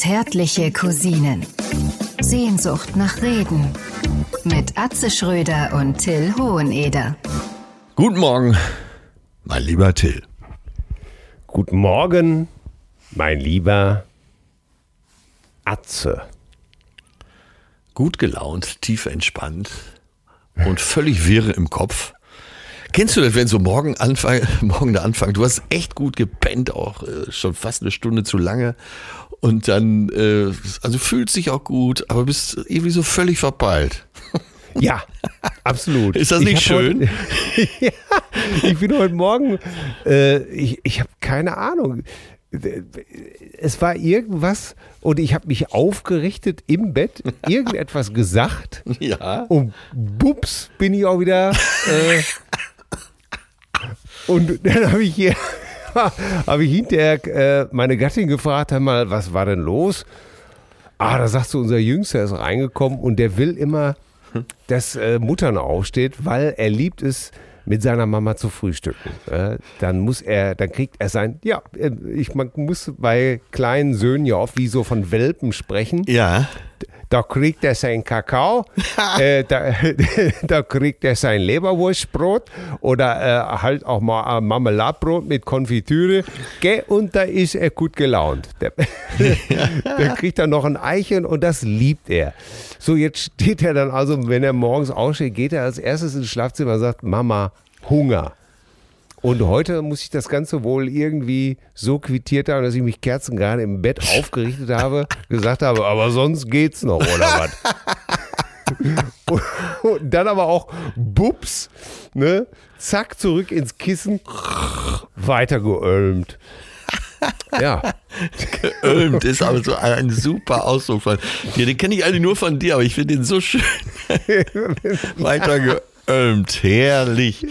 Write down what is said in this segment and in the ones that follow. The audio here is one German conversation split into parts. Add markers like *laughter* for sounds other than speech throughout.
Zärtliche Cousinen. Sehnsucht nach Reden. Mit Atze Schröder und Till Hoheneder. Guten Morgen, mein lieber Till. Guten Morgen, mein lieber Atze. Gut gelaunt, tief entspannt und völlig wirre im Kopf. Kennst du das, wenn so morgen Anfang, *laughs* morgen der Anfang, du hast echt gut gepennt, auch äh, schon fast eine Stunde zu lange und dann, äh, also fühlt sich auch gut, aber bist irgendwie so völlig verpeilt. *laughs* Ja, absolut. Ist das nicht schön? Heute, *laughs* ja, ich bin heute Morgen, äh, ich, ich habe keine Ahnung. Es war irgendwas und ich habe mich aufgerichtet im Bett, *laughs* irgendetwas gesagt Ja. und bups bin ich auch wieder. Äh, und dann habe ich hier, *laughs* habe ich hinterher äh, meine Gattin gefragt, mal, was war denn los? Ah, da sagst du, unser Jüngster ist reingekommen und der will immer, dass äh, Muttern aufsteht, weil er liebt es, mit seiner Mama zu frühstücken. Äh, dann muss er, dann kriegt er sein, ja, äh, ich man muss bei kleinen Söhnen ja oft wie so von Welpen sprechen. Ja. Da kriegt er sein Kakao, *laughs* äh, da, *laughs* da kriegt er sein Leberwurstbrot oder äh, halt auch mal ein Marmeladbrot mit Konfitüre. Gell, und da ist er gut gelaunt. Der, *laughs* der kriegt dann noch ein Eichen und das liebt er. So, jetzt steht er dann also, wenn er morgens aufsteht, geht er als erstes ins Schlafzimmer und sagt, Mama, Hunger. Und heute muss ich das Ganze wohl irgendwie so quittiert haben, dass ich mich kerzengerade im Bett aufgerichtet habe, gesagt habe, aber sonst geht's noch, oder was? und, *laughs* und dann aber auch Bups, ne? Zack, zurück ins Kissen, weiter geölmt. Ja, Geölmt ist aber so ein super Ausdruck von dir. Den kenne ich eigentlich nur von dir, aber ich finde den so schön. *laughs* Weiter geölmt. Herrlich.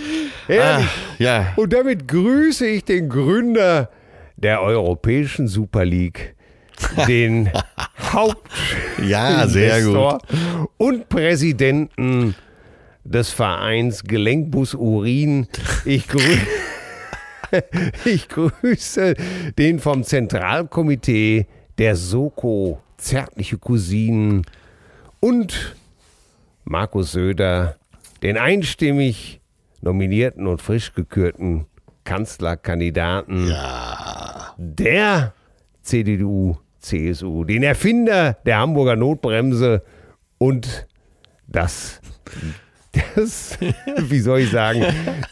herrlich. Ah, ja. Und damit grüße ich den Gründer der Europäischen Super League, *laughs* den Haupt Ja, sehr gut. Investor und Präsidenten des Vereins Gelenkbus Urin. Ich, grü *laughs* ich grüße den vom Zentralkomitee der Soko Zärtliche Cousinen und Markus Söder, den einstimmig nominierten und frisch gekürten Kanzlerkandidaten der CDU, CSU, den Erfinder der Hamburger Notbremse und das, das, *laughs* wie soll ich sagen,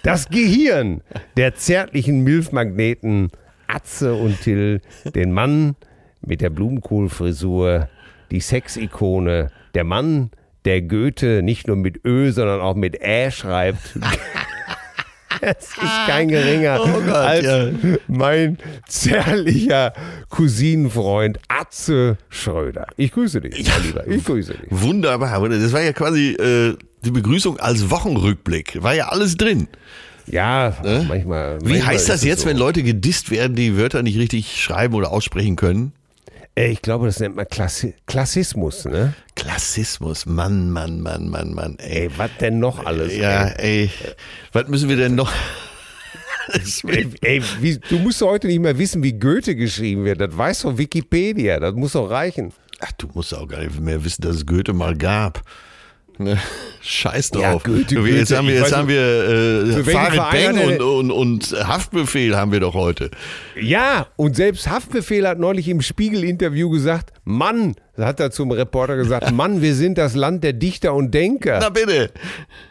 das Gehirn der zärtlichen Milfmagneten Atze und Till, den Mann mit der Blumenkohlfrisur, die Sexikone, der Mann, der Goethe nicht nur mit Ö, sondern auch mit Ä schreibt. *laughs* Es ist kein geringer Oh Gott, als ja. mein zärtlicher Cousinenfreund Atze Schröder. Ich grüße dich, mein Lieber. Ich grüße dich. Wunderbar. Das war ja quasi äh, die Begrüßung als Wochenrückblick. War ja alles drin. Ja, manchmal. Wie manchmal heißt ist das jetzt, so. wenn Leute gedisst werden, die Wörter nicht richtig schreiben oder aussprechen können? Äh, Ich glaube, das nennt man Klassi Klassismus, ne? Klassismus. Mann, Mann, Mann, Mann, Mann. Ey. Ey, was denn noch alles? Ja, Ey, ey. Was müssen wir denn noch? *laughs* ey, ey wie, du musst doch heute nicht mehr wissen, wie Goethe geschrieben wird. Das weiß doch Wikipedia. Das muss doch reichen. Ach, du musst auch gar nicht mehr wissen, dass es Goethe mal gab. Ne? *laughs* Scheiß Ja, drauf. Goethe, Du, jetzt Goethe, haben wir, jetzt haben wir äh, Farid hat und, und, und Haftbefehl haben wir doch heute. Ja, und selbst Haftbefehl hat neulich im Spiegel-Interview gesagt, Mann, hat er zum Reporter gesagt, *laughs* Mann, wir sind das Land der Dichter und Denker. Na bitte.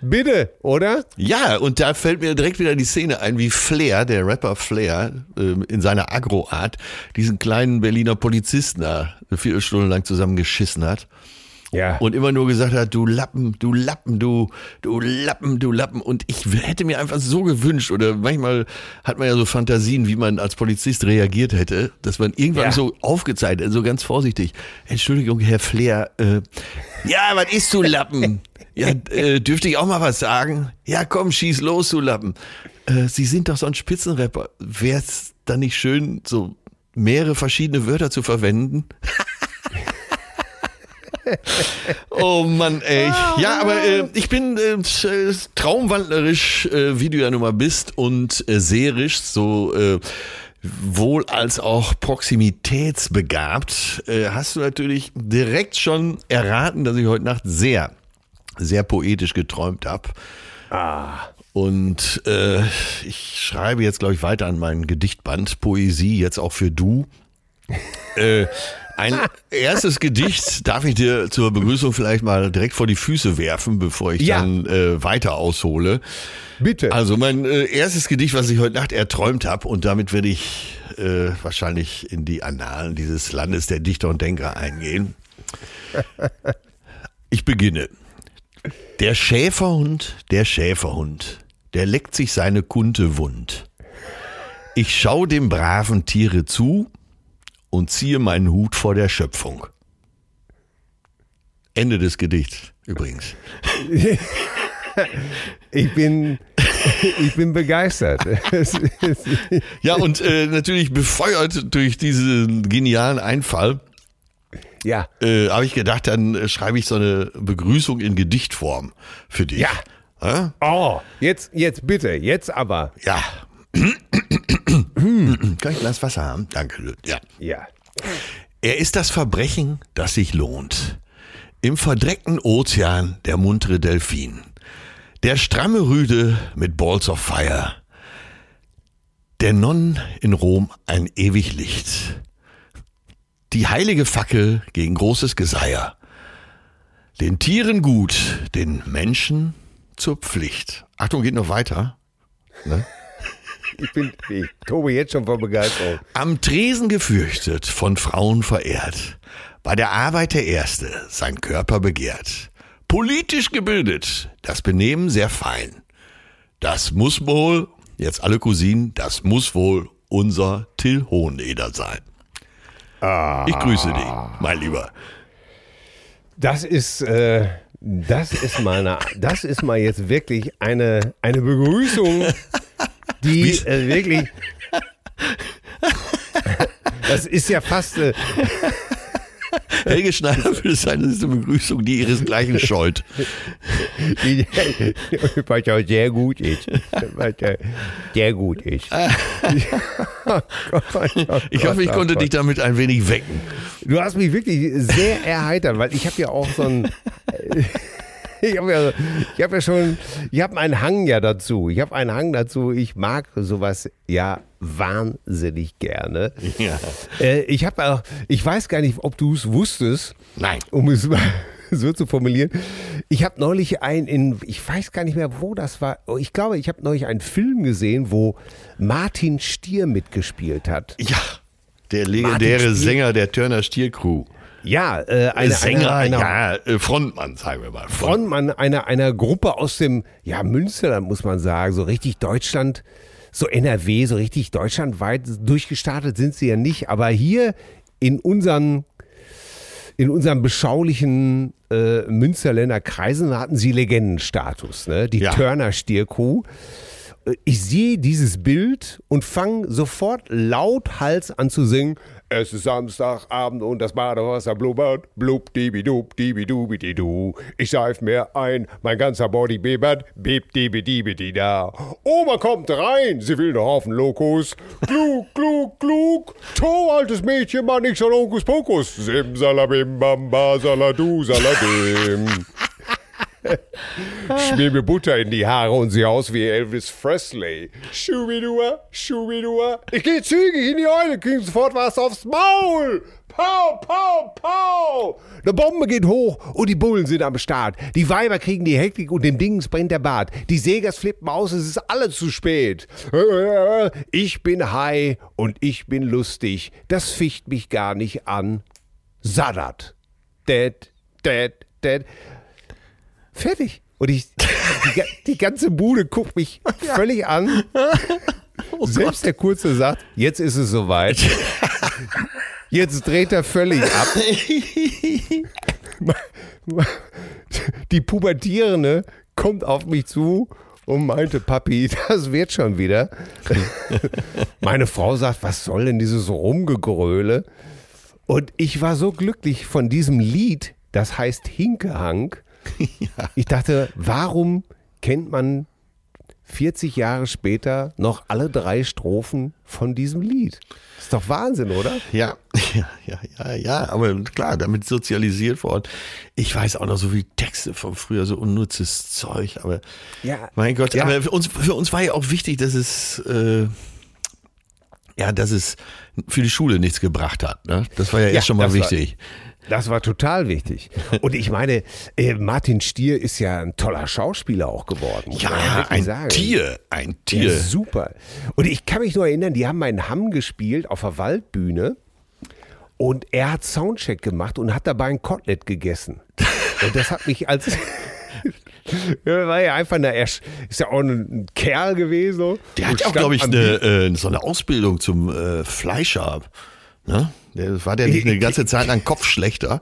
Bitte, oder? Ja, und da fällt mir direkt wieder die Szene ein, wie Flair, der Rapper Flair, ähm, in seiner Agro-Art diesen kleinen Berliner Polizisten da eine Viertelstunde lang zusammengeschissen hat. Ja. Und immer nur gesagt hat, du Lappen, du Lappen, du, du Lappen, du Lappen. Und ich hätte mir einfach so gewünscht, oder manchmal hat man ja so Fantasien, wie man als Polizist reagiert hätte, dass man irgendwann Ja. so aufgezeigt, so ganz vorsichtig. Entschuldigung, Herr Flair, äh, ja, was ist du Lappen? *laughs* Ja, äh, dürfte ich auch mal was sagen? Ja, komm, schieß los, du Lappen. Äh, Sie sind doch so ein Spitzenrapper. Wäre es dann nicht schön, so mehrere verschiedene Wörter zu verwenden? *laughs* Oh Mann, ey. Ja, aber äh, ich bin äh, traumwandlerisch, äh, wie du ja nun mal bist, und äh, seherisch, so äh, wohl als auch proximitätsbegabt, äh, hast du natürlich direkt schon erraten, dass ich heute Nacht sehr, sehr poetisch geträumt habe. Ah. Und äh, ich schreibe jetzt, glaube ich, weiter an meinen Gedichtband Poesie, jetzt auch für du. *laughs* äh, ein erstes Gedicht darf ich dir zur Begrüßung vielleicht mal direkt vor die Füße werfen, bevor ich Ja. dann äh, weiter aushole. Bitte. Also mein äh, erstes Gedicht, was ich heute Nacht erträumt habe, und damit werde ich äh, wahrscheinlich in die Annalen dieses Landes der Dichter und Denker eingehen. *laughs* Ich beginne. Der Schäferhund, der Schäferhund, der leckt sich seine Kunte wund. Ich schau dem braven Tiere zu und ziehe meinen Hut vor der Schöpfung. Ende des Gedichts übrigens. *laughs* Ich bin, ich bin begeistert. *laughs* Ja, und äh, natürlich befeuert durch diesen genialen Einfall, ja, äh, habe ich gedacht, dann äh, schreibe ich so eine Begrüßung in Gedichtform für dich. Ja. Ja? oh, jetzt, jetzt bitte, jetzt aber. Ja. Kann ich ein Glas Wasser haben? Danke. Ja. Ja. Er ist das Verbrechen, das sich lohnt. Im verdreckten Ozean der muntere Delfin. Der stramme Rüde mit Balls of Fire. Der Nonnen in Rom ein ewig Licht. Die heilige Fackel gegen großes Geseier. Den Tieren gut, den Menschen zur Pflicht. Achtung, geht noch weiter. Ich bin, ich tobe jetzt schon vor Begeisterung. Am Tresen gefürchtet, von Frauen verehrt, bei der Arbeit der Erste, sein Körper begehrt. Politisch gebildet, das Benehmen sehr fein. Das muss wohl, jetzt alle Cousinen, das muss wohl unser Till Hoheneder sein. Ich grüße dich, mein Lieber. Das ist, äh, das ist mal, eine, das ist mal jetzt wirklich eine, eine Begrüßung, *laughs* die äh, wirklich. Das ist ja fast. Äh, Helge Schneider würde sagen, das ist eine Begrüßung, die ihresgleichen scheut. die, was ja sehr gut ist. Was ja sehr gut ist. Oh Gott, oh Ich hoffe, ich Gott, konnte Gott. dich damit ein wenig wecken. Du hast mich wirklich sehr erheitert, weil ich habe ja auch so ein. *laughs* Ich habe ja, ich hab ja schon, ich habe einen Hang ja dazu. Ich habe einen Hang dazu. Ich mag sowas ja wahnsinnig gerne. Ja. Äh, ich habe auch, ich weiß gar nicht, ob du es wusstest, Nein. um es mal *laughs* so zu formulieren. Ich habe neulich ein, in, ich weiß gar nicht mehr, wo das war. Oh, Ich glaube, ich habe neulich einen Film gesehen, wo Martin Stier mitgespielt hat. Ja, der legendäre Stier. Sänger der Turner Steel Crew. Ja, äh, eine, Sänger, eine, eine, ja, äh, Frontmann, sagen wir mal. Frontmann einer, einer Gruppe aus dem ja, Münsterland, muss man sagen, so richtig Deutschland, so NRW, so richtig deutschlandweit durchgestartet sind sie ja nicht, aber hier in unseren, in unseren beschaulichen äh, Münsterländer Kreisen hatten sie Legendenstatus, ne? die Ja. Turner Stierkuh. Äh, Ich sehe dieses Bild und fange sofort lauthals an zu singen. Es ist Samstagabend und das Badewasser blubbert. Blub, dibi, dub, dibi, dubi, di, du. Ich seif mir ein, mein ganzer Body bibbert. Bib, dibi, dibi, di, da. Oma kommt rein, sie will noch auf den Lokus. Klug, klug, klug. To, altes Mädchen, mach nix an Hokus Pokus. Simsalabim, bamba, saladu, saladim. Schmier mir Butter in die Haare und sehe aus wie Elvis Presley. Schubidua, Schubidua. Ich gehe zügig in die Eule, krieg sofort was aufs Maul. Pau, pau, pau. Eine Bombe geht hoch und die Bullen sind am Start. Die Weiber kriegen die Hektik und dem Dings brennt der Bart. Die Segers flippen aus, es ist alles zu spät. Ich bin high und ich bin lustig. Das ficht mich gar nicht an. Sadat. Dead, dead, dead. Fertig. Und ich, die, die ganze Bude guckt mich völlig an. *laughs* Selbst der Kurze sagt, jetzt ist es soweit. Jetzt dreht er völlig ab. *laughs* Die Pubertierende kommt auf mich zu und meinte, Papi, das wird schon wieder. Meine Frau sagt, was soll denn dieses Rumgegröle? Und ich war so glücklich von diesem Lied, das heißt *laughs* Hinkehank. Ich dachte, warum kennt man 40 Jahre später noch alle drei Strophen von diesem Lied. Ist doch Wahnsinn, oder? Ja, *laughs* ja, ja, ja, ja, aber klar, damit sozialisiert worden. Ich weiß auch noch so wie Texte von früher, so unnutzes Zeug, aber Ja. mein Gott, Ja. aber für uns, für uns war ja auch wichtig, dass es, äh, ja, dass es für die Schule nichts gebracht hat. Ne? Das war ja, Ja, erst schon mal das war- wichtig. Das war total wichtig. Und ich meine, äh, Martin Stier ist ja ein toller Schauspieler auch geworden. Ja, ein sagen. Tier, ein Ja, Tier. super. Und ich kann mich nur erinnern, die haben einen Hamm gespielt auf der Waldbühne und er hat Soundcheck gemacht und hat dabei ein Kotelett gegessen. Und das hat mich als. *laughs* War ja einfach eine, er ist ja auch ein, Kerl gewesen. so. Der hat ja auch, glaube ich, eine, äh, so eine Ausbildung zum äh, Fleischer. Ne? War der nicht eine ganze Zeit lang Kopfschlechter?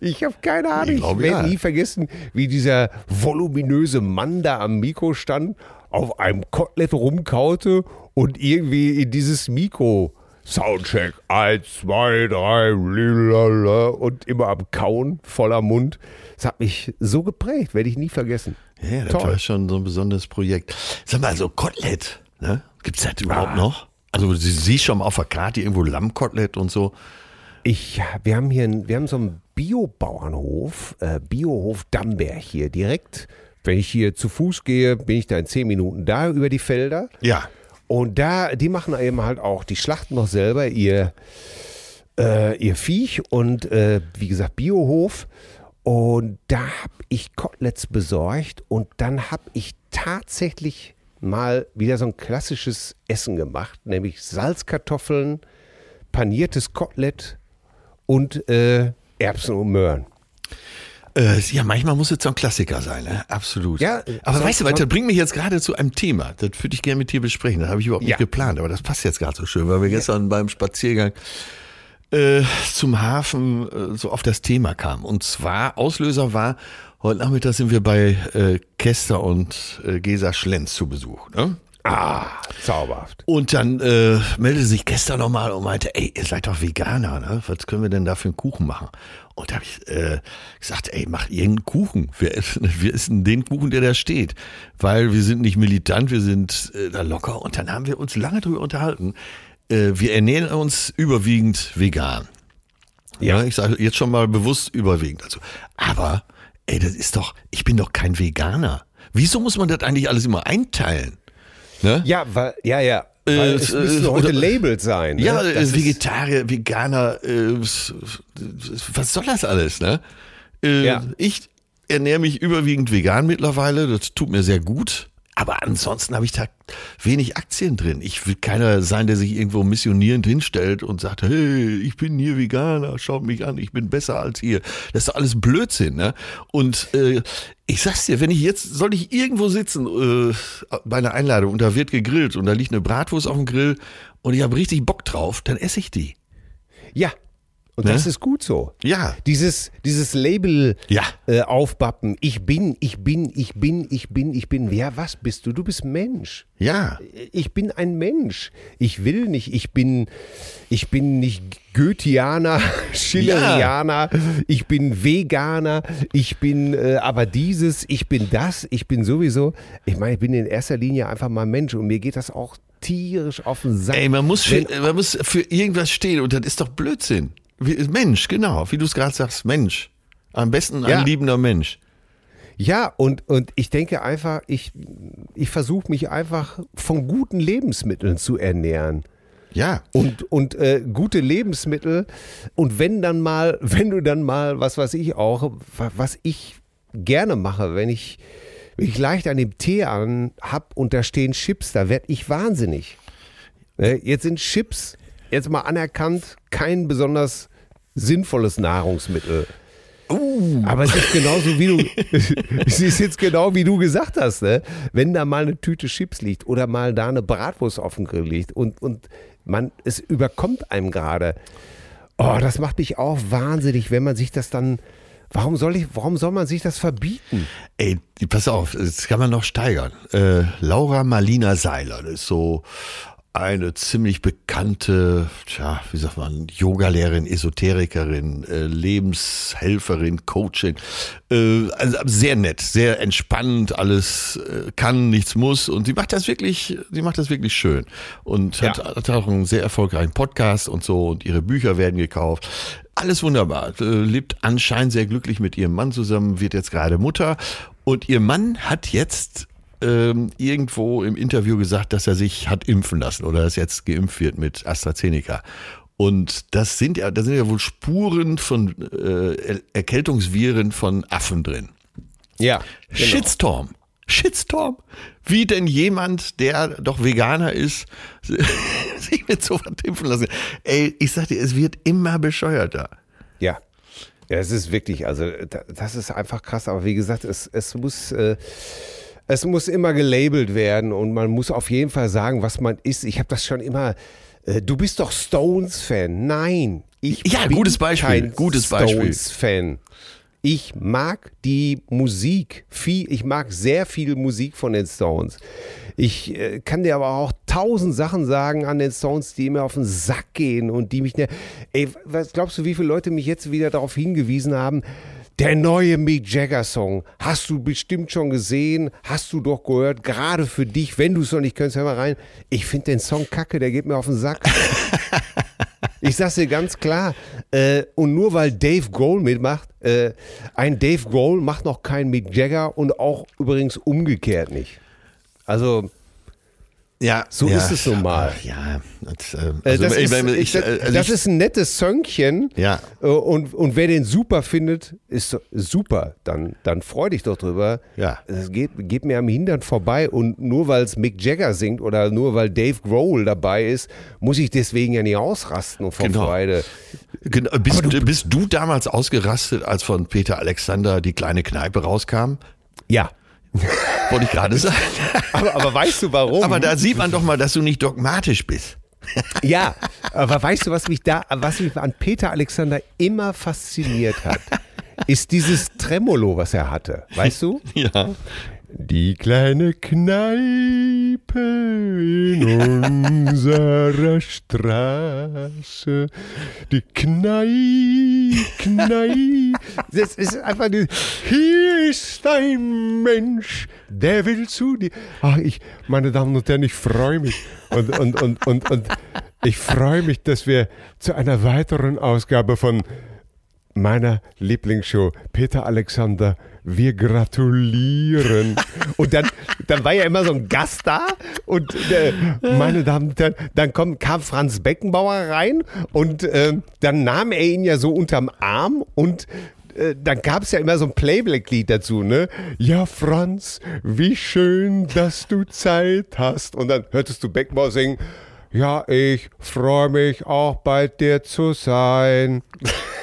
Ich habe keine Ahnung. Ich Ich, werde ja. nie vergessen, wie dieser voluminöse Mann da am Mikro stand, auf einem Kotelett rumkaute und irgendwie in dieses Mikro Soundcheck 1, 2, 3, lalala, und immer am Kauen, voller Mund. Das hat mich so geprägt, werde ich nie vergessen. Ja, das Toll. war schon so ein besonderes Projekt. Sag mal, so Kotelett, ne? Gibt's das überhaupt Ah. noch? Also sie siehst schon mal auf der Karte irgendwo Lammkotelett und so. Ich, wir haben hier wir haben so einen Biobauernhof, äh, Biohof Damberg hier direkt. Wenn ich hier zu Fuß gehe, bin ich da in zehn Minuten da über die Felder. Ja. Und da, die machen eben halt auch, die schlachten noch selber ihr, äh, ihr Viech und äh, wie gesagt Biohof. Und da habe ich Koteletts besorgt und dann habe ich tatsächlich mal wieder so ein klassisches Essen gemacht, nämlich Salzkartoffeln, paniertes Kotelett und äh, Erbsen und Möhren. Äh, ja, manchmal muss es so ein Klassiker sein, ne? absolut. Ja, aber weißt du, so- das bringt mich jetzt gerade zu einem Thema. Das würde ich gerne mit dir besprechen. Das habe ich überhaupt Ja. nicht geplant, aber das passt jetzt gerade so schön, weil wir gestern beim Spaziergang äh, zum Hafen äh, so auf das Thema kamen. Und zwar, Auslöser war, heute Nachmittag sind wir bei äh, Kester und äh, Gesa Schlenz zu Besuch. Ne? Ah, zauberhaft. Und dann äh, meldete sich gestern nochmal und meinte, ey, ihr seid doch Veganer, ne? Was können wir denn da für einen Kuchen machen? Und da habe ich äh, gesagt, ey, mach irgendeinen Kuchen. Wir essen, *laughs* wir essen den Kuchen, der da steht. Weil wir sind nicht militant, wir sind äh, da locker. Und dann haben wir uns lange drüber unterhalten. Äh, wir ernähren uns überwiegend vegan. Ja, ich sage jetzt schon mal bewusst überwiegend. Also, aber, ey, das ist doch, ich bin doch kein Veganer. Wieso muss man das eigentlich alles immer einteilen? Ne? Ja, weil, ja, ja. Weil Äh, es äh, müssen heute oder- Labels sein. Ne? Ja, Das äh, ist- Vegetarier, Veganer, äh, was soll das alles, ne? Äh, Ja. Ich ernähre mich überwiegend vegan mittlerweile, das tut mir sehr gut. Aber ansonsten habe ich da wenig Aktien drin. Ich will keiner sein, der sich irgendwo missionierend hinstellt und sagt, hey, ich bin hier Veganer, schaut mich an, ich bin besser als ihr. Das ist doch alles Blödsinn, ne? Und äh, ich sag's dir, wenn ich jetzt, soll ich irgendwo sitzen äh, bei einer Einladung und da wird gegrillt und da liegt eine Bratwurst auf dem Grill und ich habe richtig Bock drauf, dann esse ich die. Ja. Und Ne? das ist gut so. Ja. Dieses, dieses Label Ja. äh, aufbappen, ich bin, ich bin, ich bin, ich bin, ich bin. Ja, was bist du? Du bist Mensch. Ja. Ich bin ein Mensch. Ich will nicht, ich bin, ich bin nicht Goetheaner, *laughs* Schillerianer, ich bin Veganer, ich bin äh, aber dieses, ich bin das, ich bin sowieso. Ich meine, ich bin in erster Linie einfach mal Mensch und mir geht das auch tierisch auf den Sack. Ey, man muss, für, Wenn- man muss für irgendwas stehen und das ist doch Blödsinn. Wie- Mensch, genau, wie du es gerade sagst, Mensch. Am besten ein Ja. liebender Mensch. Ja, und, und ich denke einfach, ich, ich versuche mich einfach von guten Lebensmitteln zu ernähren. Ja. Und, und äh, gute Lebensmittel. Und wenn dann mal, *laughs* wenn du dann mal, was weiß ich auch, wa- was ich gerne mache, wenn ich, wenn ich leicht an dem Tee an hab und da stehen Chips, da werd ich wahnsinnig. Ne, Jetzt sind Chips, jetzt mal anerkannt, kein besonders sinnvolles Nahrungsmittel. Aber es ist genauso wie du, *laughs* es ist jetzt genau wie du gesagt hast, ne? Wenn da mal eine Tüte Chips liegt oder mal da eine Bratwurst auf dem Grill liegt und, und man, es überkommt einem gerade. Oh, das macht mich auch wahnsinnig, wenn man sich das dann, warum soll ich, warum soll man sich das verbieten? Ey, pass auf, das kann man noch steigern. Äh, Laura Marlina Seiler, das ist so eine ziemlich bekannte, tja, wie sagt man, Yogalehrerin, Esoterikerin, äh, Lebenshelferin, Coachin. Äh, also sehr nett, sehr entspannt, alles äh, kann, nichts muss. Und sie macht das wirklich, sie macht das wirklich schön. Und Ja. hat, hat auch einen sehr erfolgreichen Podcast und so und ihre Bücher werden gekauft. Alles wunderbar. Äh, lebt anscheinend sehr glücklich mit ihrem Mann zusammen, wird jetzt gerade Mutter. Und ihr Mann hat jetzt ähm, irgendwo im Interview gesagt, dass er sich hat impfen lassen oder dass jetzt geimpft wird mit AstraZeneca. Und das sind ja, da sind ja wohl Spuren von äh, Er- Erkältungsviren von Affen drin. Ja. Shitstorm. Shitstorm. Wie denn jemand, der doch Veganer ist, *laughs* sich mit sowas impfen lassen? Ey, ich sag dir, es wird immer bescheuerter. Ja. Ja, es ist wirklich, also da- das ist einfach krass. Aber wie gesagt, es, es muss. Äh, es muss immer gelabelt werden und man muss auf jeden Fall sagen, was man ist. Ich habe das schon immer. Äh, du bist doch Stones-Fan. Nein, ich Ja, bin gutes Beispiel, kein gutes Beispiel. Stones-Fan. Ich mag die Musik viel, ich mag sehr viel Musik von den Stones. Ich äh, kann dir aber auch tausend Sachen sagen an den Stones, die mir auf den Sack gehen und die mich. Ne Ey, was glaubst du, wie viele Leute mich jetzt wieder darauf hingewiesen haben? Der neue Mick Jagger Song, hast du bestimmt schon gesehen, hast du doch gehört, gerade für dich, wenn du es noch nicht kennst, hör mal rein. Ich finde den Song kacke, der geht mir auf den Sack. *laughs* Ich sag's dir ganz klar. Äh, und nur weil Dave Grohl mitmacht, äh, ein Dave Grohl macht noch keinen Mick Jagger und auch übrigens umgekehrt nicht. Also, Ja, So ja, ist es nun mal. Ja, das, äh, äh, also das, ich ist, meine, ich, ich, also das ich- ist ein nettes Söngchen. Ja. Äh, und, und wer den super findet, ist super. Dann, dann freu dich doch drüber. Ja. Es geht, geht mir am Hintern vorbei. Und nur weil es Mick Jagger singt oder nur weil Dave Grohl dabei ist, muss ich deswegen ja nicht ausrasten und vor Genau. Freude. Genau, bist, du, bist du damals ausgerastet, als von Peter Alexander die kleine Kneipe rauskam? Ja. *laughs* Wollte ich gerade sagen. Aber, aber weißt du warum? Aber da sieht man doch mal, dass du nicht dogmatisch bist. *laughs* Ja, aber weißt du, was mich da, was mich an Peter Alexander immer fasziniert hat, ist dieses Tremolo, was er hatte. Weißt du? Ja. Die kleine Kneipe in unserer Straße. Die Kneipe, Kneipe. Das ist einfach die, hier ist ein Mensch, der will zu dir. Ach, ich, meine Damen und Herren, ich freue mich. Und, und, und, und, und ich freue mich, dass wir zu einer weiteren Ausgabe von meiner Lieblingsshow, Peter Alexander, wir gratulieren. Und dann, dann war ja immer so ein Gast da und äh, meine Damen und Herren, dann kommt, kam Franz Beckenbauer rein und äh, dann nahm er ihn ja so unterm Arm und äh, dann gab es ja immer so ein Playback-Lied dazu, ne? Ja, Franz, wie schön, dass du Zeit hast. Und dann hörtest du Beckenbauer singen, ja, ich freue mich auch bei dir zu sein.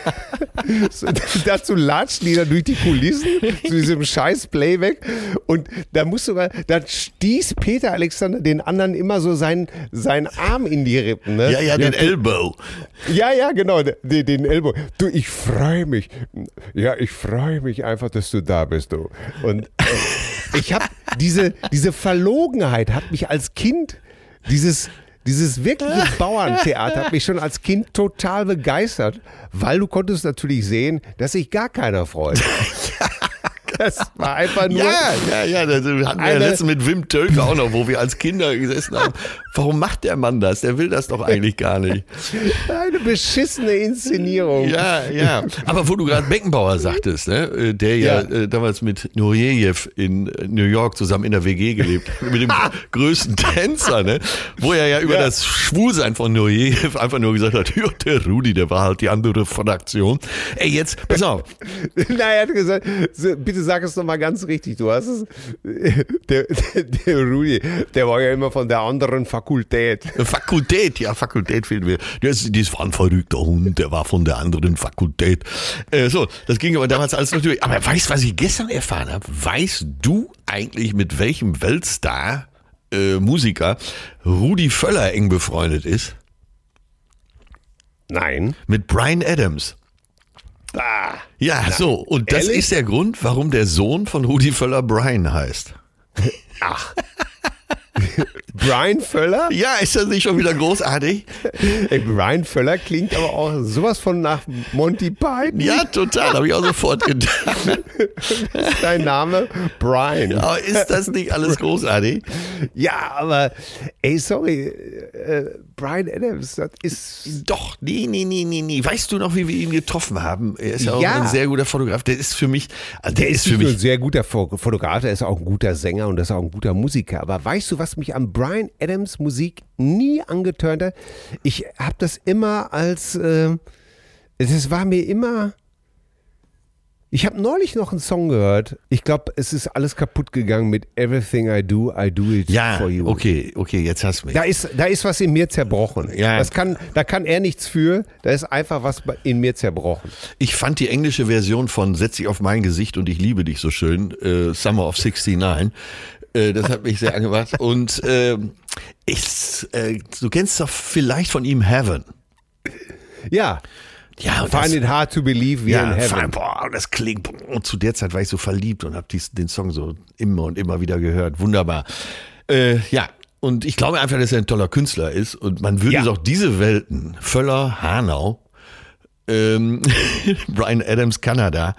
*laughs* dazu latschen die dann durch die Kulissen zu diesem scheiß Playback und da musst du mal, da stieß Peter Alexander den anderen immer so seinen, seinen Arm in die Rippen. Ne? Ja, ja, den Elbow. Ja, ja, genau, den, den Elbow. Du, ich freue mich. Ja, ich freue mich einfach, dass du da bist, du. Und äh, ich habe diese, diese Verlogenheit hat mich als Kind, dieses, dieses wirkliche *laughs* Bauerntheater hat mich schon als Kind total begeistert, weil du konntest natürlich sehen, dass sich gar keiner freut. *laughs* Das war einfach nur. Ja, ja, ja. Das hatten wir ja letztens mit Wim Tölke auch noch, wo wir als Kinder gesessen haben. Warum macht der Mann das? Der will das doch eigentlich gar nicht. Eine beschissene Inszenierung. Ja, ja. Aber wo du gerade Beckenbauer sagtest, ne, äh, der ja, Ja. Äh, damals mit Nureyev in äh, New York zusammen in der WG gelebt, hat, mit dem größten Tänzer, ne, wo er ja über Ja. das Schwulsein von Nureyev einfach nur gesagt hat, ja, der Rudi, der war halt die andere Fraktion. Ey, jetzt, pass auf, *laughs* Nein, er hat gesagt, so, bitte sag es nochmal ganz richtig. Du hast es. Der, *laughs* der, der Rudi, der war ja immer von der anderen Fakultät. Fakultät, ja, Fakultät fehlt mir. Das, das war ein verrückter Hund, der war von der anderen Fakultät. Äh, so, das ging aber damals alles natürlich. Aber weißt du, was ich gestern erfahren habe? Weißt du eigentlich, mit welchem Weltstar, äh, Musiker, Rudi Völler eng befreundet ist? Nein. Mit Brian Adams. Ja, so. Und das ehrlich? ist der Grund, warum der Sohn von Rudi Völler Brian heißt. ach. *laughs* Brian Völler? Ja, ist das nicht schon wieder großartig? Ey, Brian Völler klingt aber auch sowas von nach Monty Python. Ja, total, habe ich auch sofort gedacht. *laughs* Dein Name? Brian. Aber ist das nicht alles großartig? Ja, aber ey, sorry, äh, Brian Adams, das ist. Doch, nee, nee, nee, nee, nee. Weißt du noch, wie wir ihn getroffen haben? Er ist ja auch Ja. ein sehr guter Fotograf. Der ist für mich, also der, Der ist ist für nur ein mich, sehr guter Fo- Fotograf, er ist auch ein guter Sänger und er ist auch ein guter Musiker. Aber weißt du, was mich an Brian Adams Musik nie angeturnt hat? Ich habe das immer als, äh, es war mir immer, ich habe neulich noch einen Song gehört. Ich glaube, es ist alles kaputt gegangen mit Everything I Do, I Do It ja, for You. okay, okay, jetzt hast du mich. Da ist, da ist was in mir zerbrochen. Ja. Das kann, da kann er nichts für. Da ist einfach was in mir zerbrochen. Ich fand die englische Version von Setz dich auf mein Gesicht und ich liebe dich so schön, äh, Summer of 69. Äh, das hat mich sehr angemacht. *laughs* Und äh, ich, äh, du kennst doch vielleicht von ihm Heaven. Ja. Ja, und Find it hard to believe in ja, heaven. boah, das klingt. Und zu der Zeit war ich so verliebt und habe den Song so immer und immer wieder gehört. Wunderbar. Äh, ja, und ich glaube einfach, dass er ein toller Künstler ist. Und man würde Ja. doch diese Welten, Völler, Hanau, ähm, *laughs* Brian Adams, Kanada,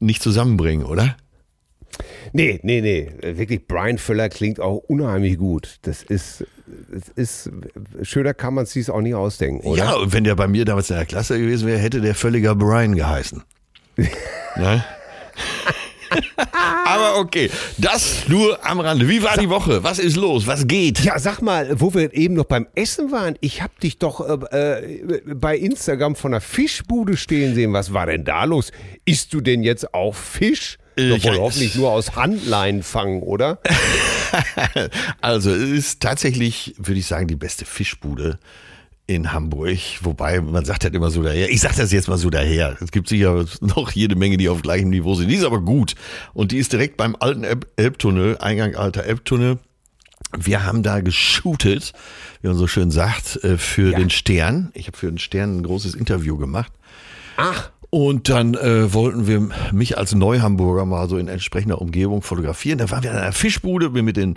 nicht zusammenbringen, oder? Nee, nee, nee. Wirklich, Brian Völler klingt auch unheimlich gut. Das ist, das ist schöner kann man es sich auch nicht ausdenken, oder? Ja, und wenn der bei mir damals in der Klasse gewesen wäre, hätte der völliger Brian geheißen. *laughs* ne? Aber okay, das nur am Rande. Wie war die Woche? Was ist los? Was geht? Ja, sag mal, wo wir eben noch beim Essen waren, ich hab dich doch äh, äh, bei Instagram von einer Fischbude stehen sehen. Was war denn da los? Isst du denn jetzt auch Fisch? Äh, Doch wohl hoffentlich nur aus Handleinen fangen, oder? *laughs* Also es ist tatsächlich, würde ich sagen, die beste Fischbude in Hamburg. Wobei, man sagt halt immer so daher. Ich sage das jetzt mal so daher. Es gibt sicher noch jede Menge, die auf gleichem Niveau sind. Die ist aber gut. Und die ist direkt beim alten Elb- Elbtunnel, Eingang alter Elbtunnel. Wir haben da geshootet, wie man so schön sagt, äh, für Ja. den Stern. Ich habe für den Stern ein großes Interview gemacht. Ach, Und dann äh, wollten wir mich als Neuhamburger mal so in entsprechender Umgebung fotografieren. Da waren wir in einer Fischbude, bin mit dem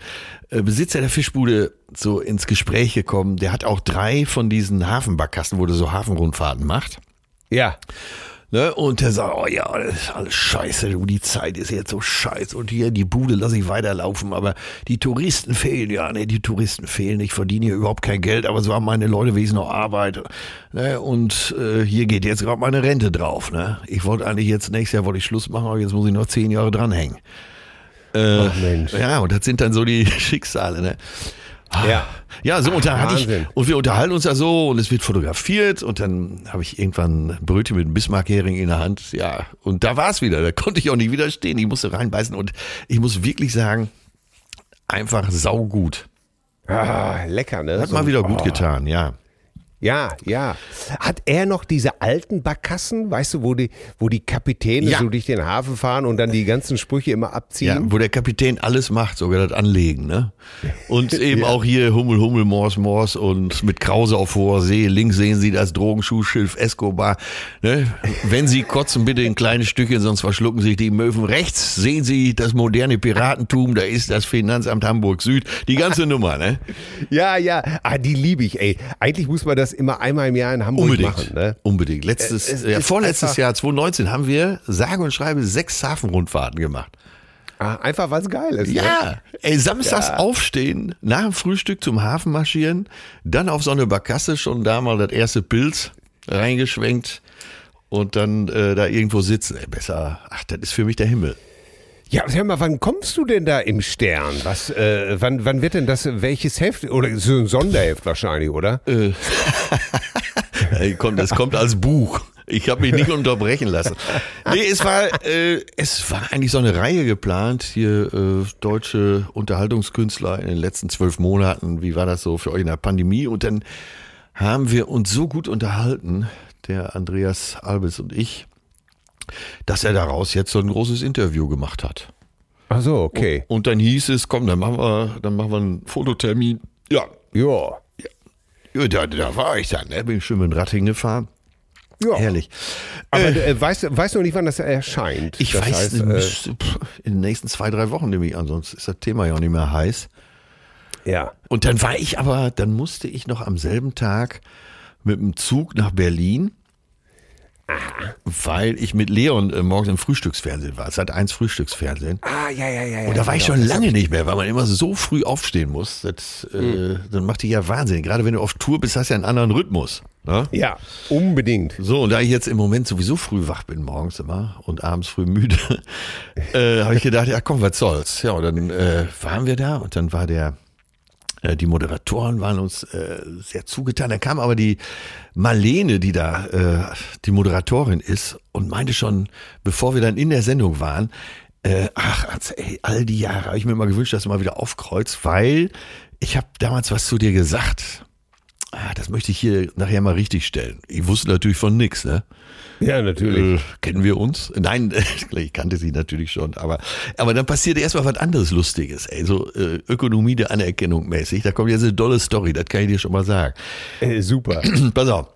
äh, Besitzer der Fischbude so ins Gespräch gekommen. Der hat auch drei von diesen Hafenbarkassen, wo der so Hafenrundfahrten macht. ja. Ne? Und der sagt, oh ja, das ist alles scheiße, du, die Zeit ist jetzt so scheiße und hier die Bude lasse ich weiterlaufen, aber die Touristen fehlen, ja, ne, die Touristen fehlen, ich verdiene hier überhaupt kein Geld, aber so haben meine Leute wenigstens noch Arbeit. Ne? Und äh, hier geht jetzt gerade meine Rente drauf. Ne? Ich wollte eigentlich jetzt, nächstes Jahr wollte ich Schluss machen, aber jetzt muss ich noch zehn Jahre dranhängen. Äh, Ach Mensch. Ja, und das sind dann so die *laughs* Schicksale, ne? Ja. Ja, so unterhalte ich. Wahnsinn. Und wir unterhalten uns da so und es wird fotografiert und dann habe ich irgendwann ein Brötchen mit einem Bismarck-Hering in der Hand. Ja, und da war es wieder. Da konnte ich auch nicht widerstehen. Ich musste reinbeißen und ich muss wirklich sagen, einfach saugut. Ah, lecker, ne? Hat So mal wieder gut oh. getan, ja. Ja, ja. Hat er noch diese alten Barkassen, weißt du, wo die, wo die Kapitäne Ja. so durch den Hafen fahren und dann die ganzen Sprüche immer Ja, abziehen? wo der Kapitän alles macht, sogar das Anlegen, ne? Und *laughs* eben auch hier Hummel, Hummel, Mors, Mors und mit Krause auf hoher See. Links sehen Sie das Drogenschuhschiff Escobar. Ne? Wenn Sie kotzen, bitte in kleine Stückchen, sonst verschlucken sich die Möwen. Rechts sehen Sie das moderne Piratentum, da ist das Finanzamt Hamburg Süd. Die ganze Nummer, ne? *laughs* Ja, ja. Ah, die liebe ich, ey. Eigentlich muss man das immer einmal im Jahr in Hamburg Unbedingt. machen, ne? Unbedingt. Letztes, Es ja, ist vorletztes Jahr, 2019, haben wir sage und schreibe sechs Hafenrundfahrten gemacht. Ah, einfach was geil ist. Ne? Ja, ey, samstags Ja. aufstehen, nach dem Frühstück zum Hafen marschieren, dann auf so eine Barkasse schon da mal das erste Pilz reingeschwenkt und dann äh, da irgendwo sitzen. Ey, besser, ach, das ist für mich der Himmel. Ja, sag mal, wann kommst du denn da im Stern? Was, äh, wann, wann wird denn das, welches Heft? Oder so ein Sonderheft wahrscheinlich, oder? *laughs* Ey, kommt, das kommt als Buch. Ich habe mich nicht unterbrechen lassen. Nee, es war, äh, es war eigentlich so eine Reihe geplant, hier äh, deutsche Unterhaltungskünstler in den letzten zwölf Monaten. Wie war das so für euch in der Pandemie? Und dann haben wir uns so gut unterhalten, der Andreas Albes und ich, dass er daraus jetzt so ein großes Interview gemacht hat. Ach so, okay. Und dann hieß es, komm, dann machen wir, dann machen wir einen Fototermin. Ja, Ja. ja da, da war ich dann, ne? bin ich schön mit dem Rad hingefahren. Ja. Herrlich. Aber du äh, weißt, weißt noch nicht, wann das erscheint. Ich das weiß, heißt, nicht, äh, pff, in den nächsten zwei, drei Wochen nehme ich an, sonst ist das Thema ja auch nicht mehr heiß. Ja. Und dann war ich aber, dann musste ich noch am selben Tag mit dem Zug nach Berlin, weil ich mit Leon äh, morgens im Frühstücksfernsehen war. Es hat eins Frühstücksfernsehen. Ah, ja, ja, ja. Und da war ich genau. schon lange nicht mehr, weil man immer so früh aufstehen muss. Das, äh, Hm. Dann macht dich ja Wahnsinn. Gerade wenn du auf Tour bist, hast du ja einen anderen Rhythmus. Ne? Ja, unbedingt. So, und da ich jetzt im Moment sowieso früh wach bin, morgens immer und abends früh müde, *laughs* äh, habe ich gedacht, ja komm, was soll's. Ja, und dann äh, waren wir da und dann war der, die Moderatoren waren uns äh, sehr zugetan. Da kam aber die Marlene, die da äh, die Moderatorin ist und meinte schon, bevor wir dann in der Sendung waren, äh, ach, ey, all die Jahre habe ich mir mal gewünscht, dass du mal wieder aufkreuzt, weil ich habe damals was zu dir gesagt. Ah, das möchte ich hier nachher mal richtig stellen. Ich wusste natürlich von nix, ne? Ja, natürlich. Äh, kennen wir uns? Nein, *laughs* ich kannte sie natürlich schon, aber, aber dann passierte erstmal was anderes Lustiges, ey, so äh, Ökonomie der Anerkennung mäßig. Da kommt jetzt eine dolle Story, das kann ich dir schon mal sagen. Äh, super. *clears throat* Pass auf.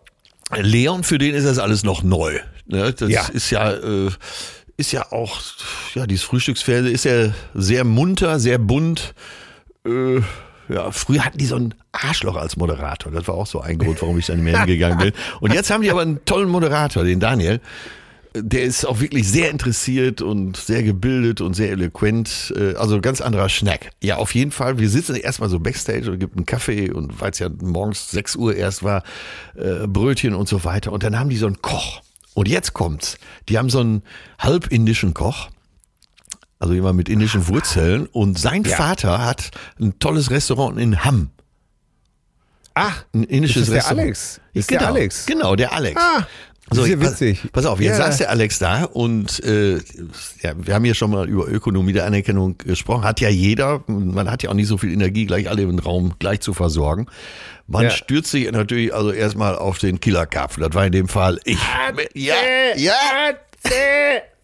Leon, für den ist das alles noch neu. Ne? Das Ja. ist ja, äh, ist ja auch, ja, dieses Frühstücksfernsehen ist ja sehr munter, sehr bunt. Äh, ja, früher hatten die so einen Arschloch als Moderator. Das war auch so ein Grund, warum ich da nicht mehr hingegangen bin. Und jetzt haben die aber einen tollen Moderator, den Daniel. Der ist auch wirklich sehr interessiert und sehr gebildet und sehr eloquent. Äh, Also ganz anderer Schnack. Ja, auf jeden Fall. Wir sitzen erstmal so backstage und gibt einen Kaffee und weil es ja morgens 6 Uhr erst war, äh, Brötchen und so weiter. Und dann haben die so einen Koch. Und jetzt kommt's. Die haben so einen halbindischen Koch. Also jemand mit indischen Wurzeln. Und sein Ja. Vater hat ein tolles Restaurant in Hamm. Ach, Ein indisches ist das der Restaurant. Alex? Ist genau, der Alex? Genau, der Alex. Ah, das ist ja pass- witzig. Pass, auf, jetzt Ja. saß der Alex da und äh, ja, wir haben hier schon mal über Ökonomie der Anerkennung gesprochen. Hat ja jeder, man hat ja auch nicht so viel Energie, gleich alle im Raum gleich zu versorgen. Man Ja. stürzt sich natürlich also erstmal auf den Killerkapfen. Das war in dem Fall ich. Ja, ja.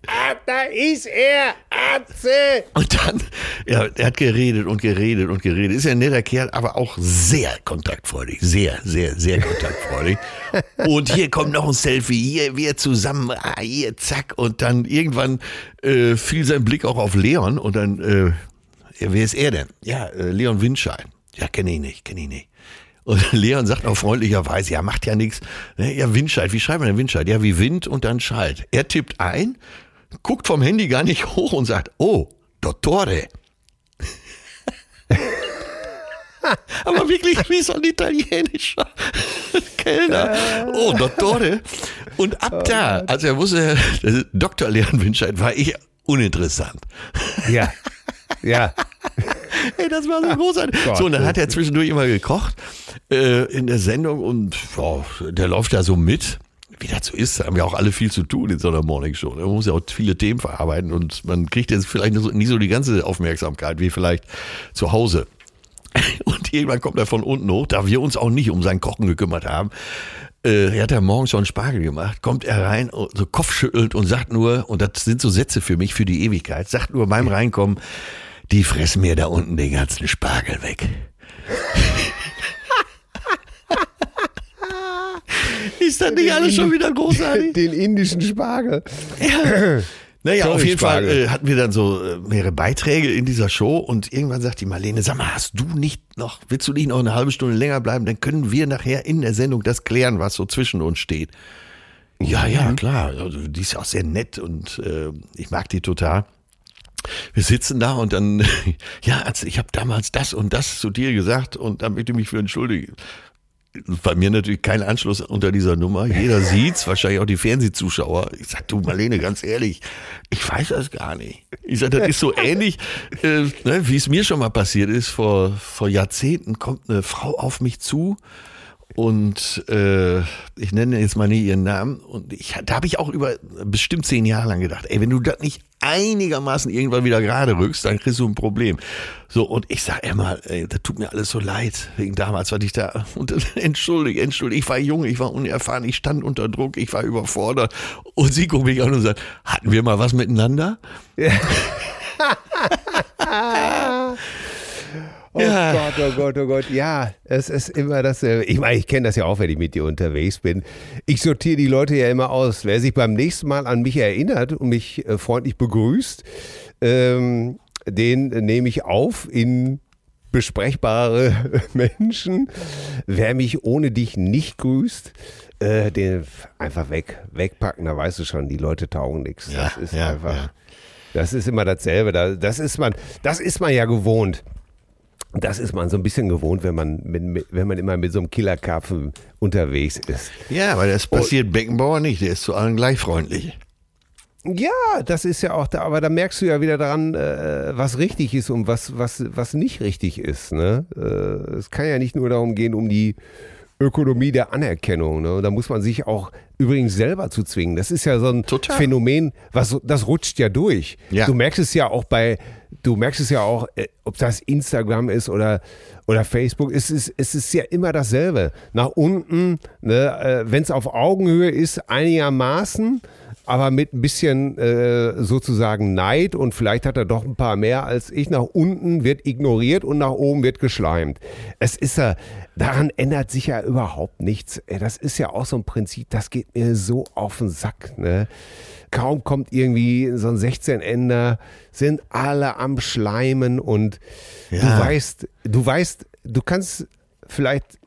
Ah, da ist er! Atze! Und dann, ja, er hat geredet und geredet und geredet. Ist ja ein netter Kerl, aber auch sehr kontaktfreudig. Sehr, sehr, sehr kontaktfreudig. *laughs* und hier kommt noch ein Selfie. Hier, wir zusammen. Ah, hier, zack. Und dann irgendwann äh, fiel sein Blick auch auf Leon. Und dann, äh, wer ist er denn? Ja, äh, Leon Windschein. Ja, kenne ich nicht, kenne ich nicht. Und *laughs* Leon sagt auch freundlicherweise, ja, macht ja nichts. Ja, Windscheid, wie schreibt man denn Windscheid? Ja, wie Wind und dann Schalt. Er tippt ein, guckt vom Handy gar nicht hoch und sagt, oh, Dottore. *laughs* Aber wirklich wie so ein italienischer *laughs* Kellner. Oh, Dottore. Und ab da, als er wusste, Dr. Leon Windscheid, war ich uninteressant. Ja. Ja. *laughs* Ey, das war so großartig. Gott, so, und dann hat er zwischendurch immer gekocht äh, in der Sendung und ja, der läuft da so mit. Wie das so ist, haben ja auch alle viel zu tun in so einer Morning Show. Man muss ja auch viele Themen verarbeiten und man kriegt jetzt vielleicht nicht so- nie so die ganze Aufmerksamkeit wie vielleicht zu Hause. *laughs* Und irgendwann kommt er von unten hoch, da wir uns auch nicht um sein Kochen gekümmert haben. Äh, er hat ja morgens schon Spargel gemacht, kommt er rein, und so kopfschüttelt und sagt nur, und das sind so Sätze für mich für die Ewigkeit, sagt nur beim Reinkommen, die fressen mir da unten den ganzen Spargel weg. *laughs* Ist das nicht alles schon wieder großartig? *laughs* Den indischen Spargel. Naja, auf jeden Fall Curryspargel. äh, hatten wir dann so äh, mehrere Beiträge in dieser Show und irgendwann sagt die Marlene, sag mal, hast du nicht noch, willst du nicht noch eine halbe Stunde länger bleiben? Dann können wir nachher in der Sendung das klären, was so zwischen uns steht. Ja, ja, klar. Also, die ist ja auch sehr nett und äh, ich mag die total. Wir sitzen da und dann, *laughs* ja, also ich habe damals das und das zu dir gesagt und da möchte ich mich für entschuldigen. Bei mir natürlich kein Anschluss unter dieser Nummer. Jeder *laughs* sieht's, wahrscheinlich auch die Fernsehzuschauer. Ich sag, du Marlene, ganz ehrlich, ich weiß das gar nicht. Ich sag, das ist so ähnlich, äh, ne, wie es mir schon mal passiert ist. Vor, vor Jahrzehnten kommt eine Frau auf mich zu und äh, ich nenne jetzt mal nie ihren Namen. Und ich, da habe ich auch über bestimmt zehn Jahre lang gedacht, ey, wenn du das nicht einigermaßen irgendwann wieder gerade rückst, dann kriegst du ein Problem. So, und ich sag immer, ey, das tut mir alles so leid, wegen damals, was ich da, *laughs* und *laughs* entschuldige, entschuldige, ich war jung, ich war unerfahren, ich stand unter Druck, ich war überfordert. Und sie guckt mich an und sagt, hatten wir mal was miteinander? *laughs* Oh Ja. Gott, oh Gott, oh Gott. Ja, es ist immer dasselbe. Ich meine, ich kenne das ja auch, wenn ich mit dir unterwegs bin. Ich sortiere die Leute ja immer aus. Wer sich beim nächsten Mal an mich erinnert und mich äh, freundlich begrüßt, ähm, den nehme ich auf in besprechbare *laughs* Menschen. Wer mich ohne dich nicht grüßt, äh, den einfach weg, wegpacken, da weißt du schon, die Leute taugen nichts. Ja, das ist ja, einfach, das ist immer dasselbe. Da- Das ist man, das ist man ja gewohnt. Das ist man so ein bisschen gewohnt, wenn man, mit, wenn man immer mit so einem Killerkarpfen unterwegs ist. Ja, aber das passiert Beckenbauer nicht. Der ist zu allen gleich freundlich. Ja, das ist ja auch da, aber da merkst du ja wieder daran, äh, was richtig ist und was, was, was nicht richtig ist. Ne? Äh, es kann ja nicht nur darum gehen, um die Ökonomie der Anerkennung. Ne? Da muss man sich auch übrigens selber zu zwingen. Das ist ja so ein Total. Phänomen, was das rutscht ja durch. Ja. Du merkst es ja auch bei, du merkst es ja auch, äh, ob das Instagram ist oder, oder Facebook, es ist, es ist ja immer dasselbe. Nach unten, ne, äh, wenn es auf Augenhöhe ist, einigermaßen, aber mit ein bisschen äh, sozusagen Neid und vielleicht hat er doch ein paar mehr als ich. Nach unten wird ignoriert und nach oben wird geschleimt. Es ist ja, daran ändert sich ja überhaupt nichts. Das ist ja auch so ein Prinzip, das geht mir so auf den Sack. Ne? Kaum kommt irgendwie so ein 16-Ender, sind alle am Schleimen und du Ja. weißt, du weißt, du kannst vielleicht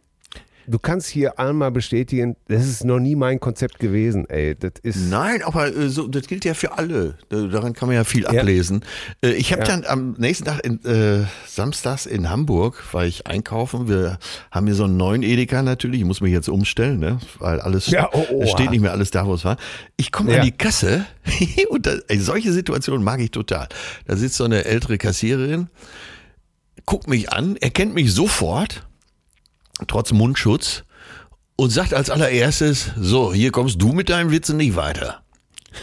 Du kannst hier einmal bestätigen, das ist noch nie mein Konzept gewesen, ey. Das ist. Nein, aber äh, so, das gilt ja für alle. Da- Daran kann man ja viel ablesen. Äh, ich habe Ja. dann am nächsten Tag, in, äh, samstags in Hamburg, war ich einkaufen. Wir haben hier so einen neuen Edeka natürlich. Ich muss mich jetzt umstellen, ne? weil alles Ja, oh, oh, steht nicht mehr alles da, wo es war. Ich komme Ja. an die Kasse *laughs* und da, ey, solche Situationen mag ich total. Da sitzt so eine ältere Kassiererin, guckt mich an, erkennt mich sofort, trotz Mundschutz, und sagt als allererstes, so, hier kommst du mit deinen Witzen nicht weiter.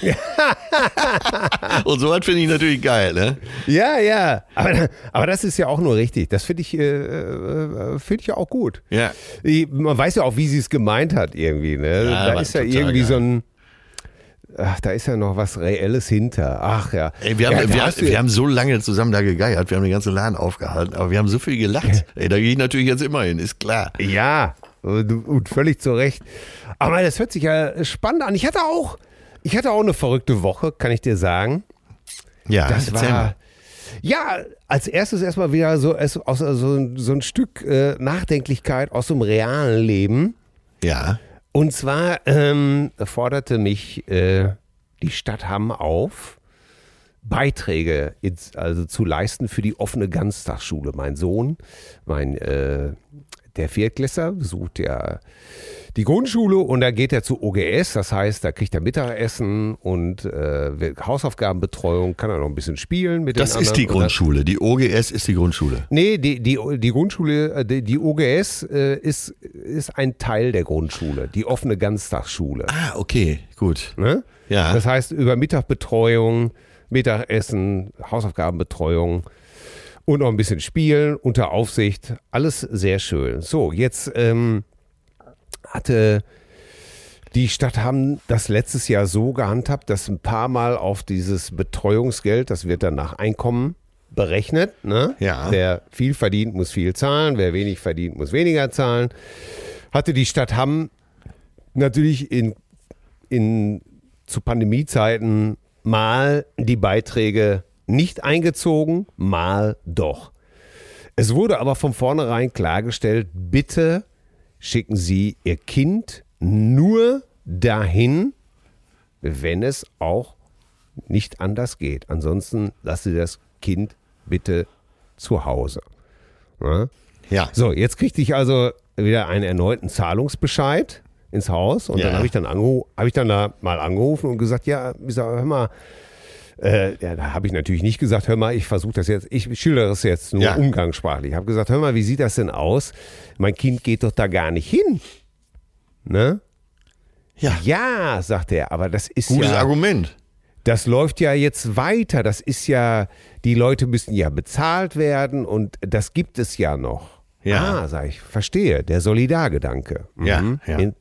*laughs* und so was finde ich natürlich geil, ne? Ja, ja. Aber, aber das ist ja auch nur richtig. Das finde ich, äh, äh, finde ich ja auch gut. Ja. Man weiß ja auch, wie sie es gemeint hat irgendwie. Ne? Ja, da ist ja irgendwie geil. so ein. Ach, da ist ja noch was Reelles hinter. Ach ja. Ey, wir, haben, ja, wir, du- wir haben so lange zusammen da gegeiert, wir haben den ganzen Laden aufgehalten, aber wir haben so viel gelacht. *laughs* Ey, da gehe ich natürlich jetzt immer hin, ist klar. Ja, und, völlig zu Recht. Aber das hört sich ja spannend an. Ich hatte auch, ich hatte auch eine verrückte Woche, kann ich dir sagen. Ja, Das war. mal. Ja, als erstes erstmal wieder so, so, ein- so ein Stück äh, Nachdenklichkeit aus dem realen Leben. Ja. Und zwar ähm, forderte mich äh, die Stadt Hamm auf, Beiträge ins, also zu leisten für die offene Ganztagsschule. Mein Sohn, mein äh, der Viertklässler besucht ja die Grundschule und da geht er zu OGS, das heißt, da kriegt er Mittagessen und äh, Hausaufgabenbetreuung, kann er noch ein bisschen spielen mit Das ist die Grundschule. Die OGS ist die Grundschule. Nee, die, die, die Grundschule, äh, die, die OGS äh, ist, ist ein Teil der Grundschule, die offene Ganztagsschule. Ah, okay, gut. Ne? Ja. Das heißt, über Mittagbetreuung, Mittagessen, Hausaufgabenbetreuung und noch ein bisschen Spielen unter Aufsicht. Alles sehr schön. So, jetzt ähm, hatte die Stadt Hamm das letztes Jahr so gehandhabt, dass ein paar Mal auf dieses Betreuungsgeld, das wird dann nach Einkommen berechnet. Ne? Ja. Wer viel verdient, muss viel zahlen. Wer wenig verdient, muss weniger zahlen. Hatte die Stadt Hamm natürlich in, in, zu Pandemiezeiten mal die Beiträge nicht eingezogen, mal doch. Es wurde aber von vornherein klargestellt, bitte schicken Sie Ihr Kind nur dahin, wenn es auch nicht anders geht. Ansonsten lassen Sie das Kind bitte zu Hause. Ja? Ja. So, jetzt kriegte ich also wieder einen erneuten Zahlungsbescheid ins Haus und Ja. dann habe ich dann angeru ich dann da mal angerufen und gesagt, ja, hör mal, äh, ja, da habe ich natürlich nicht gesagt, hör mal, ich versuche das jetzt, ich schildere das jetzt nur Ja. umgangssprachlich. Ich habe gesagt, hör mal, wie sieht das denn aus? Mein Kind geht doch da gar nicht hin. Ne? Ja. Ja, sagt er, aber das ist Gutes ja Argument. das läuft ja jetzt weiter. Das ist ja, die Leute müssen ja bezahlt werden und das gibt es ja noch. Ja. Ah, sag ich, verstehe, der Solidargedanke. Mhm. Ja, ja. In,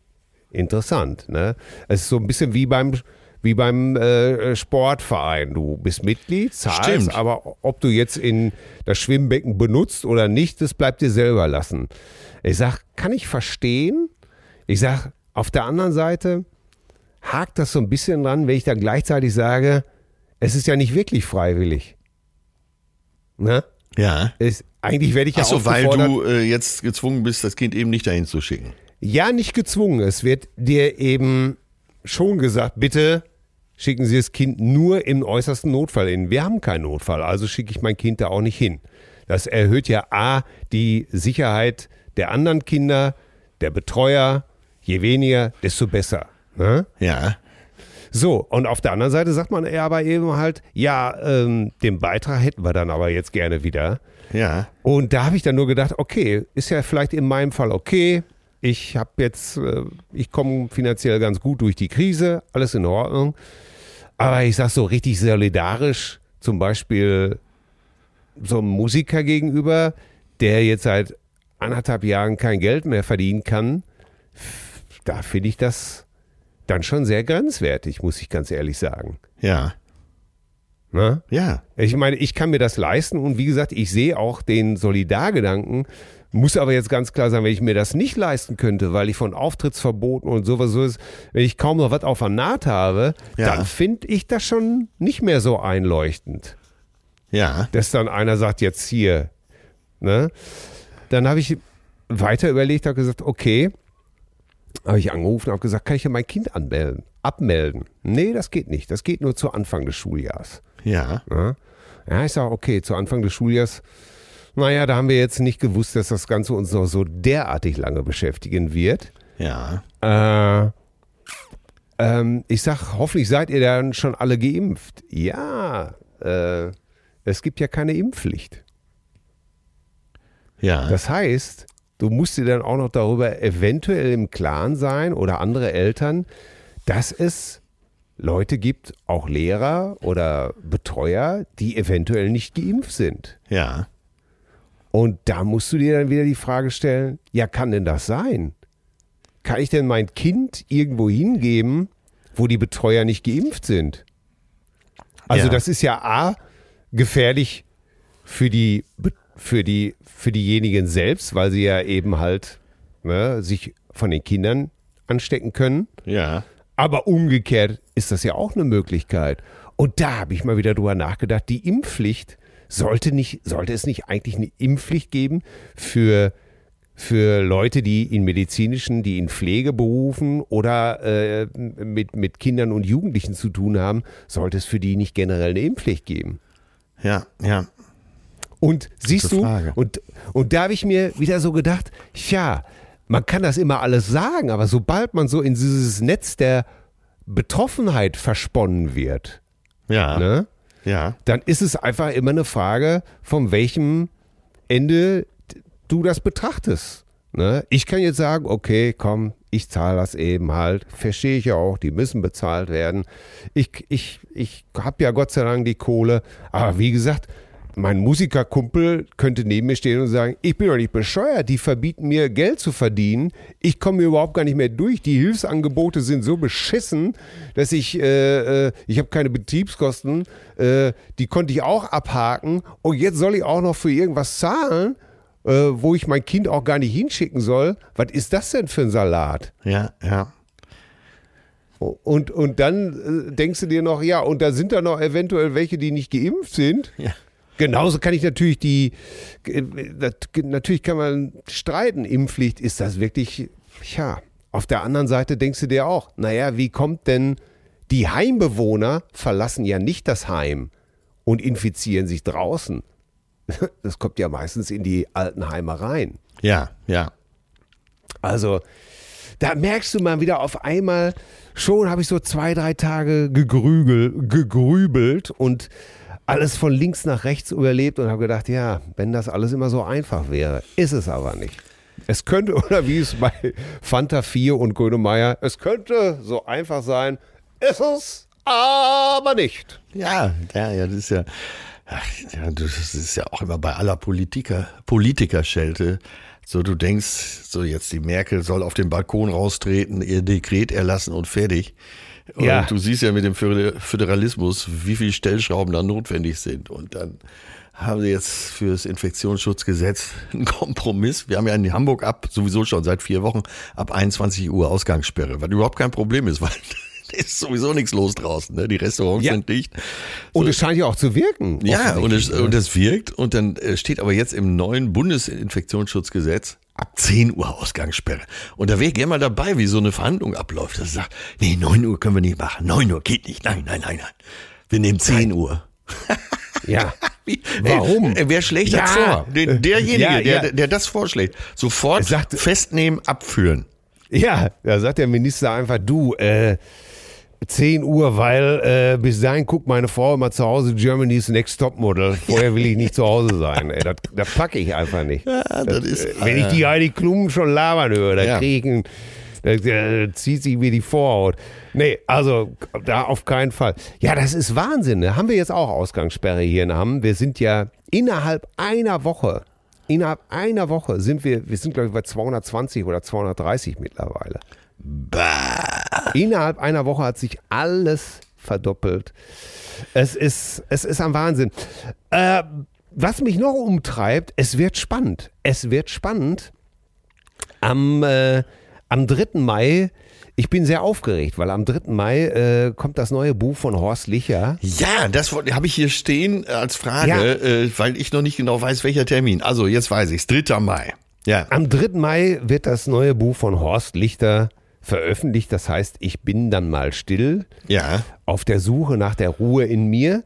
interessant, ne? Es ist so ein bisschen wie beim wie beim äh, Sportverein. Du bist Mitglied, zahlst, Stimmt. aber ob du jetzt in das Schwimmbecken benutzt oder nicht, das bleibt dir selber lassen. Ich sag, kann ich verstehen. Ich sag, auf der anderen Seite hakt das so ein bisschen dran, wenn ich dann gleichzeitig sage, es ist ja nicht wirklich freiwillig. Ne? Ja. Ist, eigentlich werde ich ja Achso, weil du äh, jetzt gezwungen bist, das Kind eben nicht dahin zu schicken. Ja, nicht gezwungen. Es wird dir eben schon gesagt, bitte schicken Sie das Kind nur im äußersten Notfall hin. Wir haben keinen Notfall, also schicke ich mein Kind da auch nicht hin. Das erhöht ja A, die Sicherheit der anderen Kinder, der Betreuer. Je weniger, desto besser. Ne? Ja. So, und auf der anderen Seite sagt man aber eben halt, ja, ähm, den Beitrag hätten wir dann aber jetzt gerne wieder. Ja. Und da habe ich dann nur gedacht, okay, ist ja vielleicht in meinem Fall okay. Ich habe jetzt, äh, ich komme finanziell ganz gut durch die Krise, alles in Ordnung. Aber ich sag so richtig solidarisch, zum Beispiel so einem Musiker gegenüber, der jetzt seit anderthalb Jahren kein Geld mehr verdienen kann, da finde ich das dann schon sehr grenzwertig, muss ich ganz ehrlich sagen. Ja. Ne? Ja. Ich meine, ich kann mir das leisten und wie gesagt, ich sehe auch den Solidargedanken, muss aber jetzt ganz klar sagen, wenn ich mir das nicht leisten könnte, weil ich von Auftrittsverboten und sowas so ist, wenn ich kaum noch was auf der Naht habe, Ja. dann finde ich das schon nicht mehr so einleuchtend, Ja. dass dann einer sagt, jetzt hier. Ne? Dann habe ich weiter überlegt, habe gesagt, okay, habe ich angerufen, habe gesagt, kann ich ja mein Kind anmelden, abmelden? Nee, das geht nicht. Das geht nur zu Anfang des Schuljahres. Ja. Ja, ja ich sage, okay, zu Anfang des Schuljahres, naja, da haben wir jetzt nicht gewusst, dass das Ganze uns noch so derartig lange beschäftigen wird. Ja. Äh, ähm, ich sage, hoffentlich seid ihr dann schon alle geimpft. Ja, äh, es gibt ja keine Impfpflicht. Ja. Das heißt, du musst dir dann auch noch darüber eventuell im Klaren sein oder andere Eltern, dass es Leute gibt, auch Lehrer oder Betreuer, die eventuell nicht geimpft sind. ja. Und da musst du dir dann wieder die Frage stellen, ja, kann denn das sein? Kann ich denn mein Kind irgendwo hingeben, wo die Betreuer nicht geimpft sind? Also Ja. das ist ja A, gefährlich für die, für die, für diejenigen selbst, weil sie ja eben halt ne, sich von den Kindern anstecken können. Ja. Aber umgekehrt ist das ja auch eine Möglichkeit. Und da habe ich mal wieder drüber nachgedacht, die Impfpflicht sollte nicht, sollte es nicht eigentlich eine Impfpflicht geben für, für Leute, die in medizinischen, die in Pflegeberufen oder äh, mit, mit Kindern und Jugendlichen zu tun haben, sollte es für die nicht generell eine Impfpflicht geben? Ja. Ja. Und siehst du, und, und da habe ich mir wieder so gedacht, tja, man kann das immer alles sagen, aber sobald man so in dieses Netz der Betroffenheit versponnen wird, Ja. ne, Ja. dann ist es einfach immer eine Frage, von welchem Ende du das betrachtest. Ne? Ich kann jetzt sagen, okay, komm, ich zahle das eben halt. Verstehe ich ja auch, die müssen bezahlt werden. Ich, ich, ich habe ja Gott sei Dank die Kohle. Aber wie gesagt, mein Musikerkumpel könnte neben mir stehen und sagen, ich bin doch nicht bescheuert, die verbieten mir Geld zu verdienen. Ich komme mir überhaupt gar nicht mehr durch. Die Hilfsangebote sind so beschissen, dass ich, äh, äh, ich habe keine Betriebskosten, äh, die konnte ich auch abhaken. Und jetzt soll ich auch noch für irgendwas zahlen, äh, wo ich mein Kind auch gar nicht hinschicken soll. Was ist das denn für ein Salat? Ja. Ja. Und, und dann äh, denkst du dir noch, ja, und da sind da noch eventuell welche, die nicht geimpft sind. Ja. Genauso kann ich natürlich die, äh, natürlich kann man streiten, Impfpflicht, ist das wirklich, ja, auf der anderen Seite denkst du dir auch, naja, wie kommt denn, die Heimbewohner verlassen ja nicht das Heim und infizieren sich draußen. *laughs* Das kommt ja meistens in die alten Heime rein. Ja. Ja. Also, da merkst du mal wieder auf einmal, schon habe ich so zwei, drei Tage gegrügel, gegrübelt und alles von links nach rechts überlebt und habe gedacht, ja, wenn das alles immer so einfach wäre, ist es aber nicht. Es könnte, *laughs* oder wie es bei Fanta 4 und Grönemeyer, es könnte so einfach sein, ist es aber nicht. Ja, ja, ja, das ist ja, ja, das ist ja auch immer bei aller Politiker, Politikerschelte. So, du denkst, so jetzt die Merkel soll auf den Balkon raustreten, ihr Dekret erlassen und fertig. Und Ja. du siehst ja mit dem Föder- Föderalismus, wie viele Stellschrauben da notwendig sind. Und dann haben sie jetzt für das Infektionsschutzgesetz einen Kompromiss. Wir haben ja in Hamburg ab, sowieso schon seit vier Wochen, ab 21 Uhr Ausgangssperre, was überhaupt kein Problem ist, *laughs* weil ist sowieso nichts los draußen. Ne? Die Restaurants Ja. sind dicht. Und So- es scheint ja auch zu wirken. ja, und es, offensichtlich, ne? und es wirkt. Und dann äh, steht aber jetzt im neuen Bundesinfektionsschutzgesetz ab 10 Uhr Ausgangssperre. Und da wäre ich gerne mal dabei, wie so eine Verhandlung abläuft. Das sagt, nee, 9 Uhr können wir nicht machen. 9 Uhr geht nicht. Nein, nein, nein, nein. Wir nehmen 10 Uhr. Ja. *laughs* Wie- Warum? Ey, wer schlägt Ja. das vor? Der, derjenige, Ja, ja. Der, der das vorschlägt. Sofort sagt- festnehmen, abführen. Ja, da sagt der Minister einfach, du, äh, 10 Uhr, weil äh, bis dahin guckt meine Frau immer zu Hause Germany's Next Top Model. Vorher will ich nicht zu Hause sein. Ey, das, das packe ich einfach nicht. Ja, das ist, Äh, Wenn ich die Heidi Klum schon labern höre, da Ja. krieg ich einen, da, da zieht sich mir die Vorhaut. Nee, also da auf keinen Fall. Ja, das ist Wahnsinn. Ne? Haben wir jetzt auch Ausgangssperre hier in Hamm? Wir sind ja innerhalb einer Woche, innerhalb einer Woche sind wir, wir sind glaube ich bei 220 oder 230 mittlerweile. Innerhalb einer Woche hat sich alles verdoppelt. Es ist, es ist am Wahnsinn. Äh, was mich noch umtreibt, es wird spannend. Es wird spannend. Am, äh, am 3. Mai, ich bin sehr aufgeregt, weil am 3. Mai äh, kommt das neue Buch von Horst Licher. Ja, das habe ich hier stehen als Frage, Ja. äh, weil ich noch nicht genau weiß, welcher Termin. Also jetzt weiß ich's. 3. Mai. Ja. Am 3. Mai wird das neue Buch von Horst Lichter veröffentlicht. Das heißt, ich bin dann mal still. Ja. auf der Suche nach der Ruhe in mir.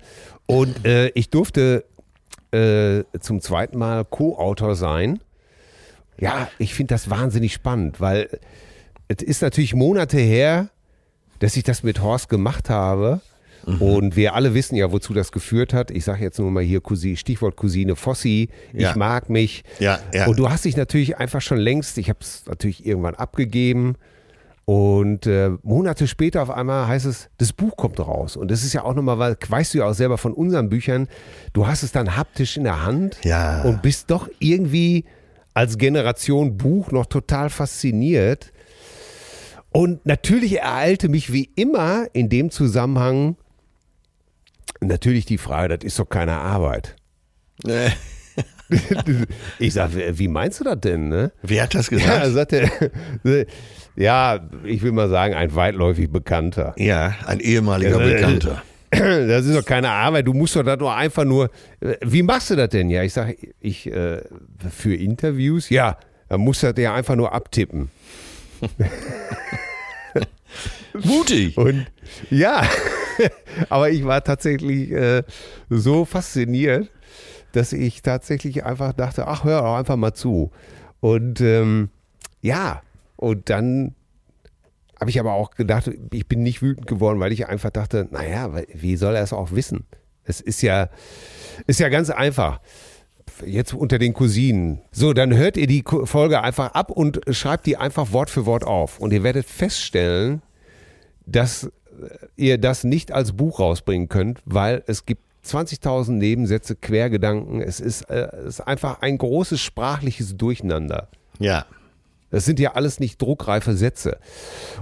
Und äh, ich durfte äh, zum zweiten Mal Co-Autor sein. Ja, ich finde das wahnsinnig spannend, weil es ist natürlich Monate her, dass ich das mit Horst gemacht habe. Und wir alle wissen ja, wozu das geführt hat. Ich sage jetzt nur mal hier Cousi- Stichwort Cousine Fossi. Ich Ja. mag mich. Ja, ja. Und du hast dich natürlich einfach schon längst, ich habe es natürlich irgendwann abgegeben. Und äh, Monate später auf einmal heißt es, das Buch kommt raus. Und das ist ja auch nochmal, weil, weißt du ja auch selber von unseren Büchern, du hast es dann haptisch in der Hand Ja. und bist doch irgendwie als Generation Buch noch total fasziniert. Und natürlich ereilte mich wie immer in dem Zusammenhang natürlich die Frage, das ist doch keine Arbeit. *laughs* Ich sage, wie meinst du das denn? Ne? wer hat das Ja, gesagt? sagte, ja, ich will mal sagen, ein weitläufig Bekannter. Ja, ein ehemaliger Ja, Bekannter. Das ist doch keine Arbeit, du musst doch da nur einfach nur. Wie machst du das denn? Ja, ich sage, ich äh, für Interviews, ja, dann musst du das ja einfach nur abtippen. *laughs* Mutig. Und ja, *laughs* aber ich war tatsächlich äh, so fasziniert, dass ich tatsächlich einfach dachte, ach, hör doch einfach mal zu. Und ähm, ja, und dann habe ich aber auch gedacht, ich bin nicht wütend geworden, weil ich einfach dachte, naja, wie soll er es auch wissen? Es ist ja, ist ja ganz einfach. Jetzt unter den Cousinen. So, dann hört ihr die Folge einfach ab und schreibt die einfach Wort für Wort auf. Und ihr werdet feststellen, dass äh, ihr das nicht als Buch rausbringen könnt, weil es gibt 20.000 Nebensätze, Quergedanken. Es ist, äh, es ist einfach ein großes sprachliches Durcheinander. Ja. Das sind ja alles nicht druckreife Sätze.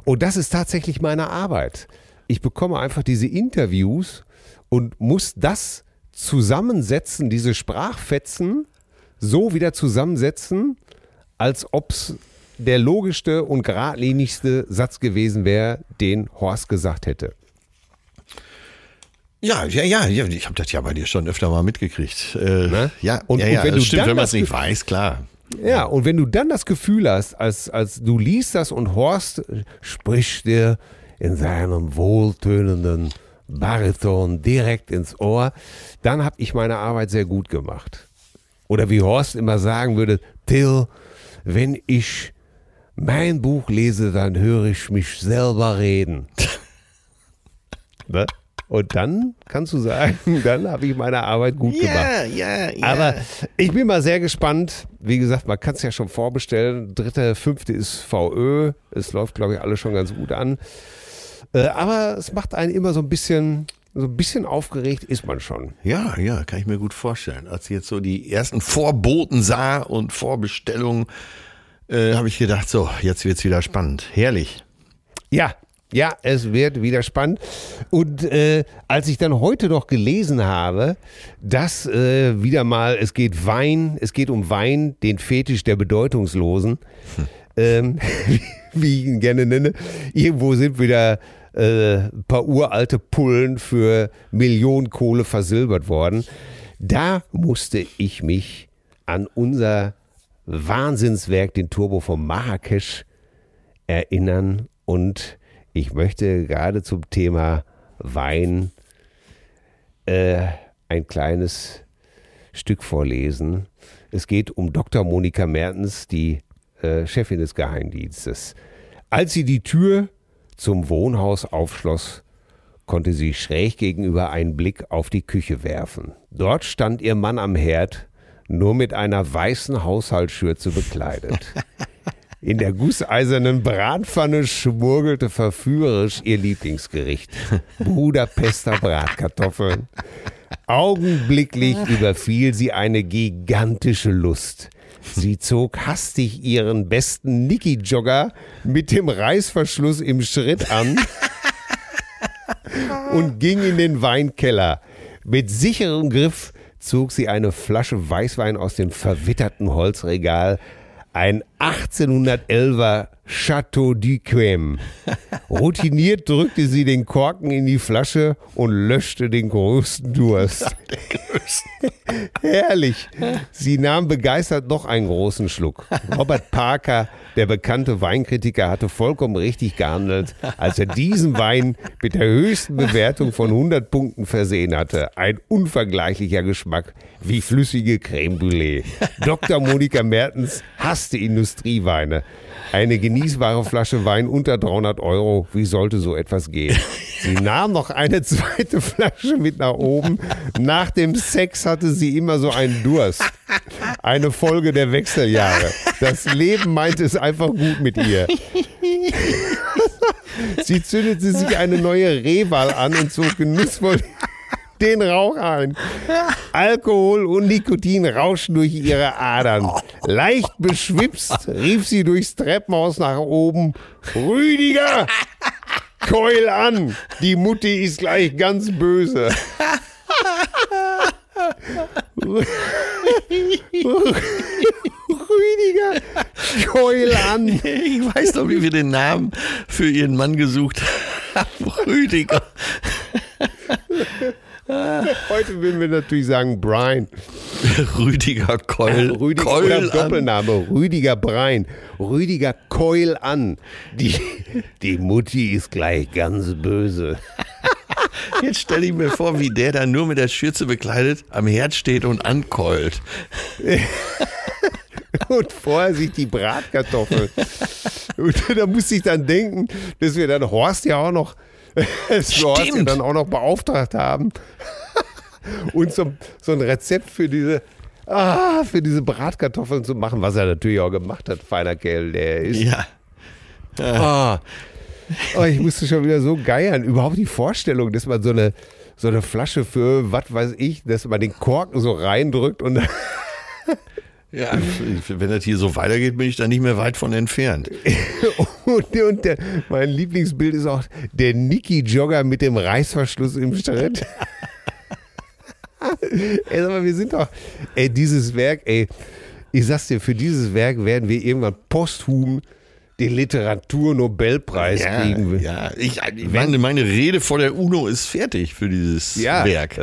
Und das ist tatsächlich meine Arbeit. Ich bekomme einfach diese Interviews und muss das zusammensetzen, diese Sprachfetzen so wieder zusammensetzen, als ob es der logischste und geradlinigste Satz gewesen wäre, den Horst gesagt hätte. Ja, ja, ja, ja, ich habe das ja bei dir schon öfter mal mitgekriegt. Äh, Ne? Ja, Und- ja, und ja, wenn du stimmt, dann wenn man das es nicht weiß, klar. Ja, und wenn du dann das Gefühl hast, als, als du liest das und Horst spricht dir in seinem wohltönenden Bariton direkt ins Ohr, dann habe ich meine Arbeit sehr gut gemacht. Oder wie Horst immer sagen würde, Till, wenn ich mein Buch lese, dann höre ich mich selber reden. *laughs* ne? Und dann kannst du sagen, *laughs* dann habe ich meine Arbeit gut gemacht. ja, ja. Aber ich bin mal sehr gespannt. Wie gesagt, man kann es ja schon vorbestellen. Dritte, fünfte ist VÖ. Es läuft, glaube ich, alles schon ganz gut an. Äh, aber es macht einen immer so ein bisschen, so ein bisschen aufgeregt ist man schon. Ja, ja, kann ich mir gut vorstellen. Als ich jetzt so die ersten Vorboten sah und Vorbestellungen, äh, habe ich gedacht, so, jetzt wird's wieder spannend. Herrlich. Ja, ja, es wird wieder spannend. Und äh, als ich dann heute noch gelesen habe, dass äh, wieder mal, es geht Wein, es geht um Wein, den Fetisch der Bedeutungslosen, ähm, wie, *laughs* wie ich ihn gerne nenne. Irgendwo sind wieder äh, ein paar uralte Pullen für Millionen Kohle versilbert worden. Da musste ich mich an unser Wahnsinnswerk, den Turbo von Marrakesch, erinnern. Und ich möchte gerade zum Thema Wein äh, ein kleines Stück vorlesen. Es geht um Dr. Monika Mertens, die äh, Chefin des Geheimdienstes. Als sie die Tür zum Wohnhaus aufschloss, konnte sie schräg gegenüber einen Blick auf die Küche werfen. Dort stand ihr Mann am Herd, nur mit einer weißen Haushaltsschürze bekleidet. *laughs* In der gusseisernen Bratpfanne schmurgelte verführerisch ihr Lieblingsgericht. *laughs* Budapester Bratkartoffeln. Augenblicklich überfiel sie eine gigantische Lust. Sie zog hastig ihren besten Niki-Jogger mit dem Reißverschluss im Schritt an *laughs* und ging in den Weinkeller. Mit sicherem Griff zog sie eine Flasche Weißwein aus dem verwitterten Holzregal, ein 1811er Chateau d'Yquem. Routiniert drückte sie den Korken in die Flasche und löschte den größten Durst. *laughs* Herrlich. Sie nahm begeistert noch einen großen Schluck. Robert Parker, der bekannte Weinkritiker, hatte vollkommen richtig gehandelt, als er diesen Wein mit der höchsten Bewertung von 100 Punkten versehen hatte. Ein unvergleichlicher Geschmack wie flüssige Creme Brûlée. Dr. Monika Mertens hasste Industrieweine. Eine genießbare Flasche Wein unter 300 Euro. Wie sollte so etwas gehen? Sie nahm noch eine zweite Flasche mit nach oben. Nach dem Sex hatte sie immer so einen Durst. Eine Folge der Wechseljahre. Das Leben meinte es einfach gut mit ihr. Sie zündete sich eine neue Rehwahl an und zog genussvoll den Rauch ein. Alkohol und Nikotin rauschen durch ihre Adern. Leicht beschwipst rief sie durchs Treppenhaus nach oben: Rüdiger! Keul an! Die Mutti ist gleich ganz böse. Rüdiger, keul an. Ich weiß doch, wie wir den Namen für ihren Mann gesucht haben. Rüdiger. *laughs* Heute würden wir natürlich sagen Brian. *laughs* Rüdiger Keul. *laughs* Rüdiger Keul. Doppelname. Rüdiger Brein. Rüdiger Keul an. Die, die Mutti ist gleich ganz böse. Jetzt stelle ich mir vor, wie der da nur mit der Schürze bekleidet am Herd steht und ankeult. Und vorher sich die Bratkartoffeln. Und da muss ich dann denken, dass wir dann Horst ja auch noch, *laughs* Horst ja dann auch noch beauftragt haben. *laughs* Und so, so ein Rezept für diese, ah, für diese Bratkartoffeln zu machen, was er natürlich auch gemacht hat, feiner Kerl, der er ist. Ja. Ah. Oh, ich musste schon wieder so geiern. Überhaupt die Vorstellung, dass man so eine, so eine Flasche für, was weiß ich, dass man den Korken so reindrückt und *laughs* Ja, wenn das hier so weitergeht, bin ich da nicht mehr weit von entfernt. *laughs* Und, und der, mein Lieblingsbild ist auch der Niki-Jogger mit dem Reißverschluss im Schritt. *laughs* ey, sag mal, wir sind doch, ey, dieses Werk, ey, ich sag's dir, für dieses Werk werden wir irgendwann posthum den Literaturnobelpreis Ja, kriegen. ja. Ich, ich meine, meine Rede vor der UNO ist fertig für dieses Ja, Werk.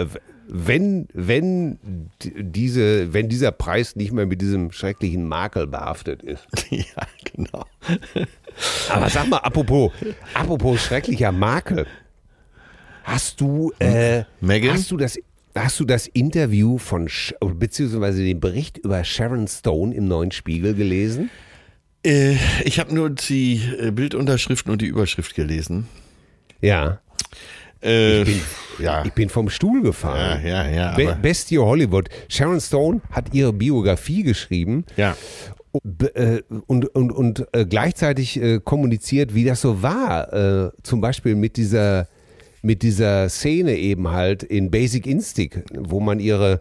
Wenn, wenn, diese, wenn dieser Preis nicht mehr mit diesem schrecklichen Makel behaftet ist. *laughs* Ja, genau. Aber sag mal, apropos, apropos schrecklicher Makel. Hast du, äh, Megan? hast du das, hast du das Interview von, beziehungsweise den Bericht über Sharon Stone im Neuen Spiegel gelesen? Äh, ich habe nur die äh, Bildunterschriften und die Überschrift gelesen. Ja. Äh, bin- ja. Ich bin vom Stuhl ja, gefallen. ja, ja. Be Bestie Hollywood. Sharon Stone hat ihre Biografie geschrieben ja. B- äh, und, und, und äh, gleichzeitig äh, kommuniziert, wie das so war. Zum Beispiel mit dieser, mit dieser Szene eben halt in Basic Instinct, wo man ihre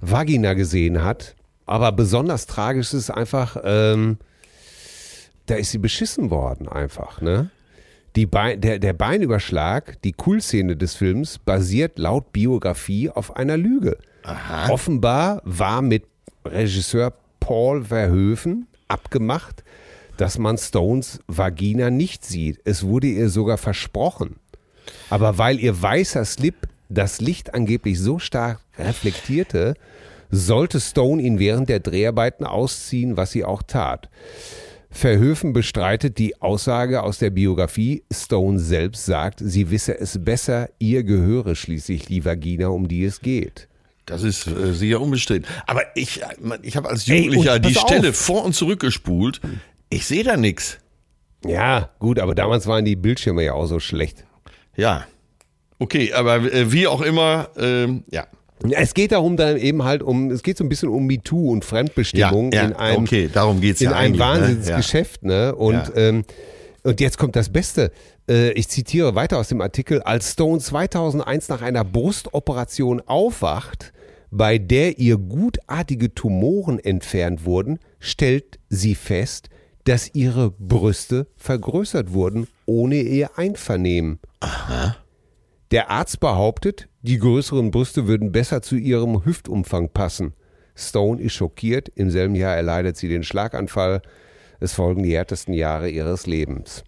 Vagina gesehen hat. Aber besonders tragisch ist einfach, ähm, da ist sie beschissen worden einfach, ne? Die Bein, der, der Beinüberschlag, die Cool-Szene des Films, basiert laut Biografie auf einer Lüge. Offenbar war mit Regisseur Paul Verhoeven abgemacht, dass man Stones Vagina nicht sieht. Es wurde ihr sogar versprochen. Aber weil ihr weißer Slip das Licht angeblich so stark reflektierte, sollte Stone ihn während der Dreharbeiten ausziehen, was sie auch tat. Verhöfen bestreitet die Aussage aus der Biografie. Stone selbst sagt, sie wisse es besser, ihr gehöre schließlich die Vagina, um die es geht. Das ist äh, sicher unbestritten. Aber ich, ich habe als Jugendlicher Ey, die Stelle auf. vor und zurück gespult. Ich sehe da nichts. Ja, gut, aber damals waren die Bildschirme ja auch so schlecht. Ja. Okay, aber äh, wie auch immer, ähm, ja. Es geht darum dann eben halt um, es geht so ein bisschen um MeToo und Fremdbestimmung ja, ja, in einem, okay, darum geht's in ja einem ne? Wahnsinnsgeschäft, ne? Und, Ja. ähm, und jetzt kommt das Beste. Äh, ich zitiere weiter aus dem Artikel. Als Stone 2001 nach einer Brustoperation aufwacht, bei der ihr gutartige Tumoren entfernt wurden, stellt sie fest, dass ihre Brüste vergrößert wurden, ohne ihr Einvernehmen. Der Arzt behauptet, die größeren Brüste würden besser zu ihrem Hüftumfang passen. Stone ist schockiert. Im selben Jahr erleidet sie den Schlaganfall. Es folgen die härtesten Jahre ihres Lebens.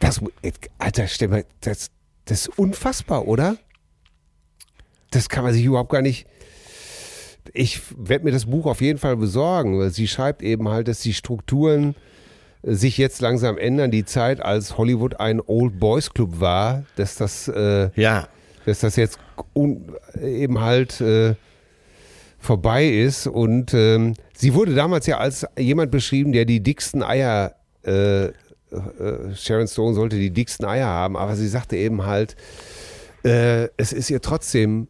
Das, Alter, stell mal, das, das ist unfassbar, oder? Das kann man sich überhaupt gar nicht. Ich werde mir das Buch auf jeden Fall besorgen, weil sie schreibt eben halt, dass die Strukturen äh, sich jetzt langsam ändern. Die Zeit, als Hollywood ein Old Boys Club war, dass das, äh, Ja. Dass das jetzt eben halt äh, vorbei ist. Und ähm, sie wurde damals ja als jemand beschrieben, der die dicksten Eier, äh, äh, Sharon Stone sollte die dicksten Eier haben, aber sie sagte eben halt, äh, es ist ihr trotzdem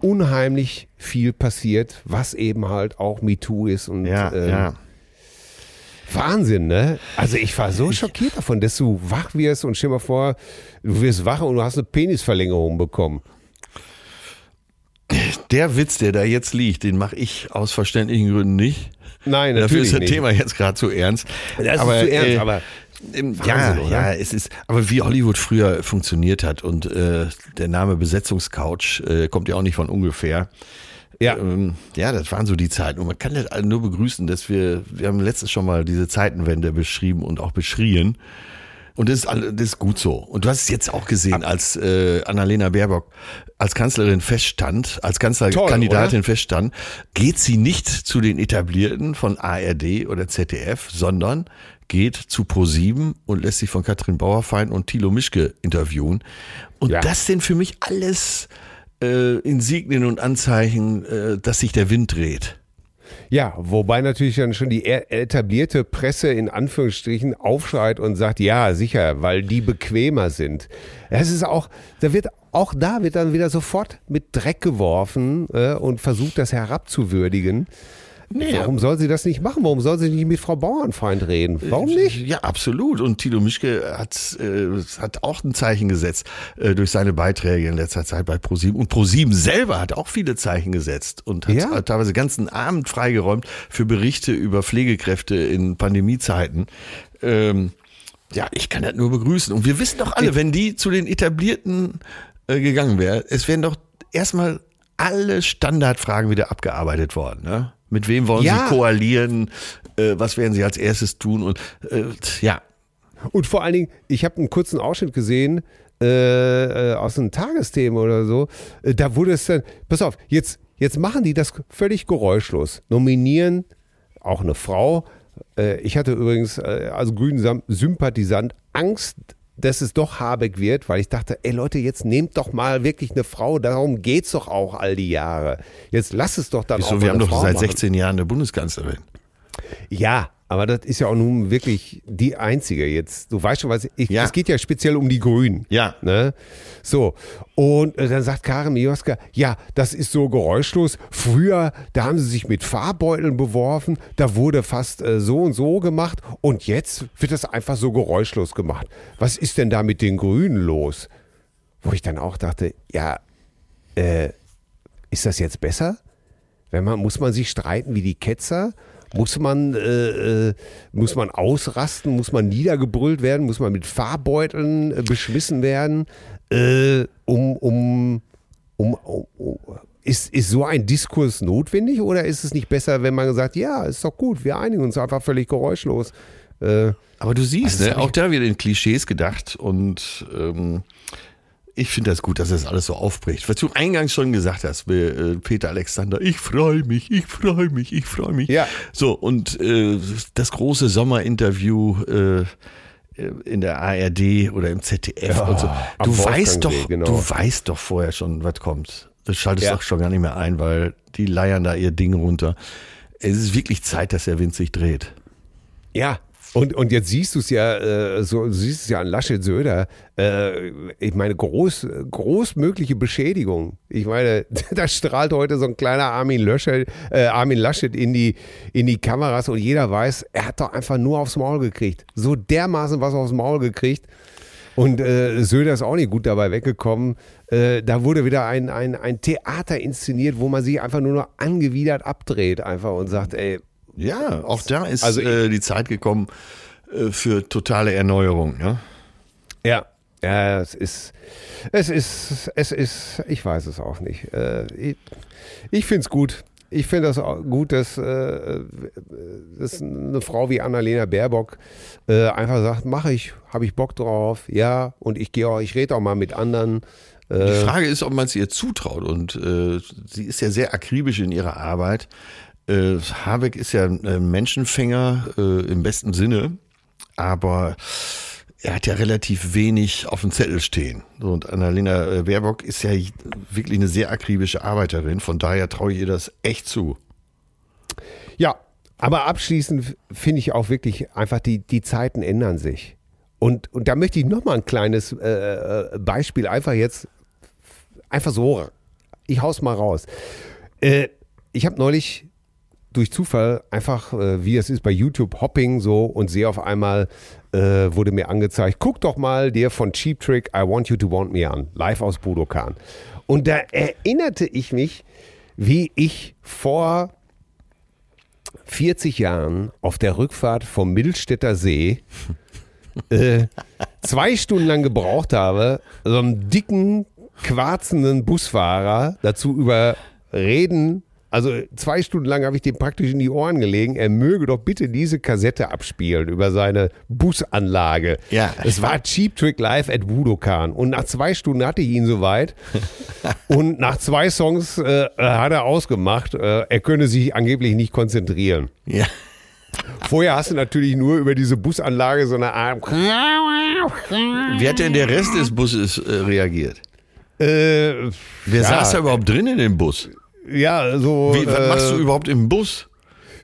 unheimlich viel passiert, was eben halt auch MeToo ist und Ja, ähm, ja. Wahnsinn, ne? Also ich war so schockiert davon, dass du wach wirst und stell mal vor, du wirst wach und du hast eine Penisverlängerung bekommen. Der Witz, der da jetzt liegt, den mache ich aus verständlichen Gründen nicht. Nein, Dafür natürlich ist das nicht. Thema jetzt gerade zu ernst. Das ist zu ernst, aber ähm, Wahnsinn, ja, oder? ja, es ist, aber wie Hollywood früher funktioniert hat und äh, der Name Besetzungscouch äh, kommt ja auch nicht von ungefähr. Ja. Ähm, ja, das waren so die Zeiten. Und man kann das nur begrüßen, dass wir, wir haben letztens schon mal diese Zeitenwende beschrieben und auch beschrien. Und das ist, das ist gut so. Und du hast es jetzt auch gesehen, als äh, Annalena Baerbock als Kanzlerin feststand, als Kanzlerkandidatin feststand, geht sie nicht zu den Etablierten von ARD oder ZDF, sondern geht zu ProSieben und lässt sich von Katrin Bauerfeind und Thilo Mischke interviewen. Und Ja. das sind für mich alles äh, Insignien und Anzeichen, äh, dass sich der Wind dreht. Ja, wobei natürlich dann schon die etablierte Presse in Anführungsstrichen aufschreit und sagt, ja, sicher, weil die bequemer sind. Es ist auch, da wird auch da wird dann wieder sofort mit Dreck geworfen äh, und versucht, das herabzuwürdigen. Warum soll sie das nicht machen? Warum soll sie nicht mit Frau Bauernfeind reden? Warum nicht? Ja, absolut. Und Tilo Mischke hat, äh, hat auch ein Zeichen gesetzt äh, durch seine Beiträge in letzter Zeit bei ProSieben. Und ProSieben selber hat auch viele Zeichen gesetzt und hat Ja. äh, teilweise ganzen Abend freigeräumt für Berichte über Pflegekräfte in Pandemiezeiten. Ähm, ja, ich kann das nur begrüßen. Und wir wissen doch alle, wenn die zu den Etablierten äh, gegangen wäre, es wären doch erstmal alle Standardfragen wieder abgearbeitet worden. Ne? Mit wem wollen Ja. sie koalieren? Äh, was werden sie als erstes tun? Und äh, ja, Und vor allen Dingen, ich habe einen kurzen Ausschnitt gesehen äh, äh, aus einem Tagesthema oder so. Äh, da wurde es dann, pass auf, jetzt, jetzt machen die das völlig geräuschlos. Nominieren auch eine Frau. Äh, ich hatte übrigens als grünen Sympathisant Angst, dass es doch Habeck wird, weil ich dachte, ey Leute, jetzt nehmt doch mal wirklich eine Frau, darum geht's doch auch all die Jahre. Jetzt lass es doch dann auch wieso, mal wir haben doch Frau seit machen. 16 Jahren eine Bundeskanzlerin. Ja, aber das ist ja auch nun wirklich die einzige jetzt. Du weißt schon, was ich, Ja. es geht ja speziell um die Grünen. Ja. Ne? So. Und dann sagt Karin Mioska, ja, das ist so geräuschlos. Früher, da haben sie sich mit Farbeuteln beworfen, da wurde fast äh, so und so gemacht und jetzt wird das einfach so geräuschlos gemacht. Was ist denn da mit den Grünen los? Wo ich dann auch dachte, ja, äh, ist das jetzt besser? Wenn man, muss man sich streiten wie die Ketzer? Muss man, äh, äh, muss man ausrasten? Muss man niedergebrüllt werden? Muss man mit Fahrbeuteln äh, beschmissen werden? Äh, um, um, um, um, um, ist, ist so ein Diskurs notwendig oder ist es nicht besser, wenn man sagt, ja, ist doch gut, wir einigen uns einfach völlig geräuschlos? Äh, Aber du siehst, Also, ne, auch da wird in Klischees gedacht und ähm, ich finde das gut, dass das alles so aufbricht. Was du eingangs schon gesagt hast, äh, Peter Alexander, ich freue mich, ich freue mich, ich freue mich. Ja. So, und äh, das große Sommerinterview äh, in der ARD oder im ZDF Ja, und so. Du weißt doch, genau. du weißt doch vorher schon, was kommt. Das schaltest Ja. doch schon gar nicht mehr ein, weil die leiern da ihr Ding runter. Es ist wirklich Zeit, dass der Wind sich dreht. Ja. Und, und jetzt siehst du es ja, äh, so siehst es ja an Laschet Söder. Äh, ich meine, groß, großmögliche Beschädigung. Ich meine, *laughs* da strahlt heute so ein kleiner Armin, Löschel, äh, Armin Laschet in die, in die Kameras und jeder weiß, er hat doch einfach nur aufs Maul gekriegt. So dermaßen was aufs Maul gekriegt. Und äh, Söder ist auch nicht gut dabei weggekommen. Äh, da wurde wieder ein, ein, ein Theater inszeniert, wo man sich einfach nur noch angewidert abdreht einfach und sagt, ey, Ja, auch da ist Also äh, die Zeit gekommen äh, für totale Erneuerung. Ne? Ja, ja, es ist, es ist, es ist, ich weiß es auch nicht. Äh, ich ich finde es gut. Ich finde das auch gut, dass, äh, dass eine Frau wie Annalena Baerbock äh, einfach sagt, mache ich, habe ich Bock drauf, ja, und ich gehe auch, ich rede auch mal mit anderen. Die Äh, Frage ist, ob man es ihr zutraut. Und äh, sie ist ja sehr akribisch in ihrer Arbeit. Äh, Habeck ist ja ein Menschenfänger äh, im besten Sinne, aber er hat ja relativ wenig auf dem Zettel stehen. Und Annalena äh, Baerbock ist ja wirklich eine sehr akribische Arbeiterin. Von daher traue ich ihr das echt zu. Ja, aber abschließend finde ich auch wirklich einfach, die, die Zeiten ändern sich. Und, und da möchte ich nochmal ein kleines äh, äh, Beispiel einfach jetzt, einfach so, ich hau's mal raus. Äh, ich habe neulich durch Zufall einfach, äh, wie es ist bei YouTube, Hopping so und sehe auf einmal, äh, wurde mir angezeigt, guck doch mal dir von Cheap Trick I Want You to Want Me an, live aus Budokan. Und da erinnerte ich mich, wie ich vor 40 Jahren auf der Rückfahrt vom Mittelstädter See äh, zwei Stunden lang gebraucht habe, so einen dicken, quarzenden Busfahrer dazu überreden. Also zwei Stunden lang habe ich dem praktisch in die Ohren gelegen, er möge doch bitte diese Kassette abspielen über seine Busanlage. Ja. Es war Cheap Trick Live at Budokan. Und nach zwei Stunden hatte ich ihn soweit. *laughs* Und nach zwei Songs äh, hat er ausgemacht, äh, er könne sich angeblich nicht konzentrieren. Ja. Vorher hast du natürlich nur über diese Busanlage so eine Art. Wie hat denn der Rest des Busses äh, reagiert? Äh, Wer Ja. saß da überhaupt drin in dem Bus? Ja, so Wie, was machst du äh, überhaupt im Bus?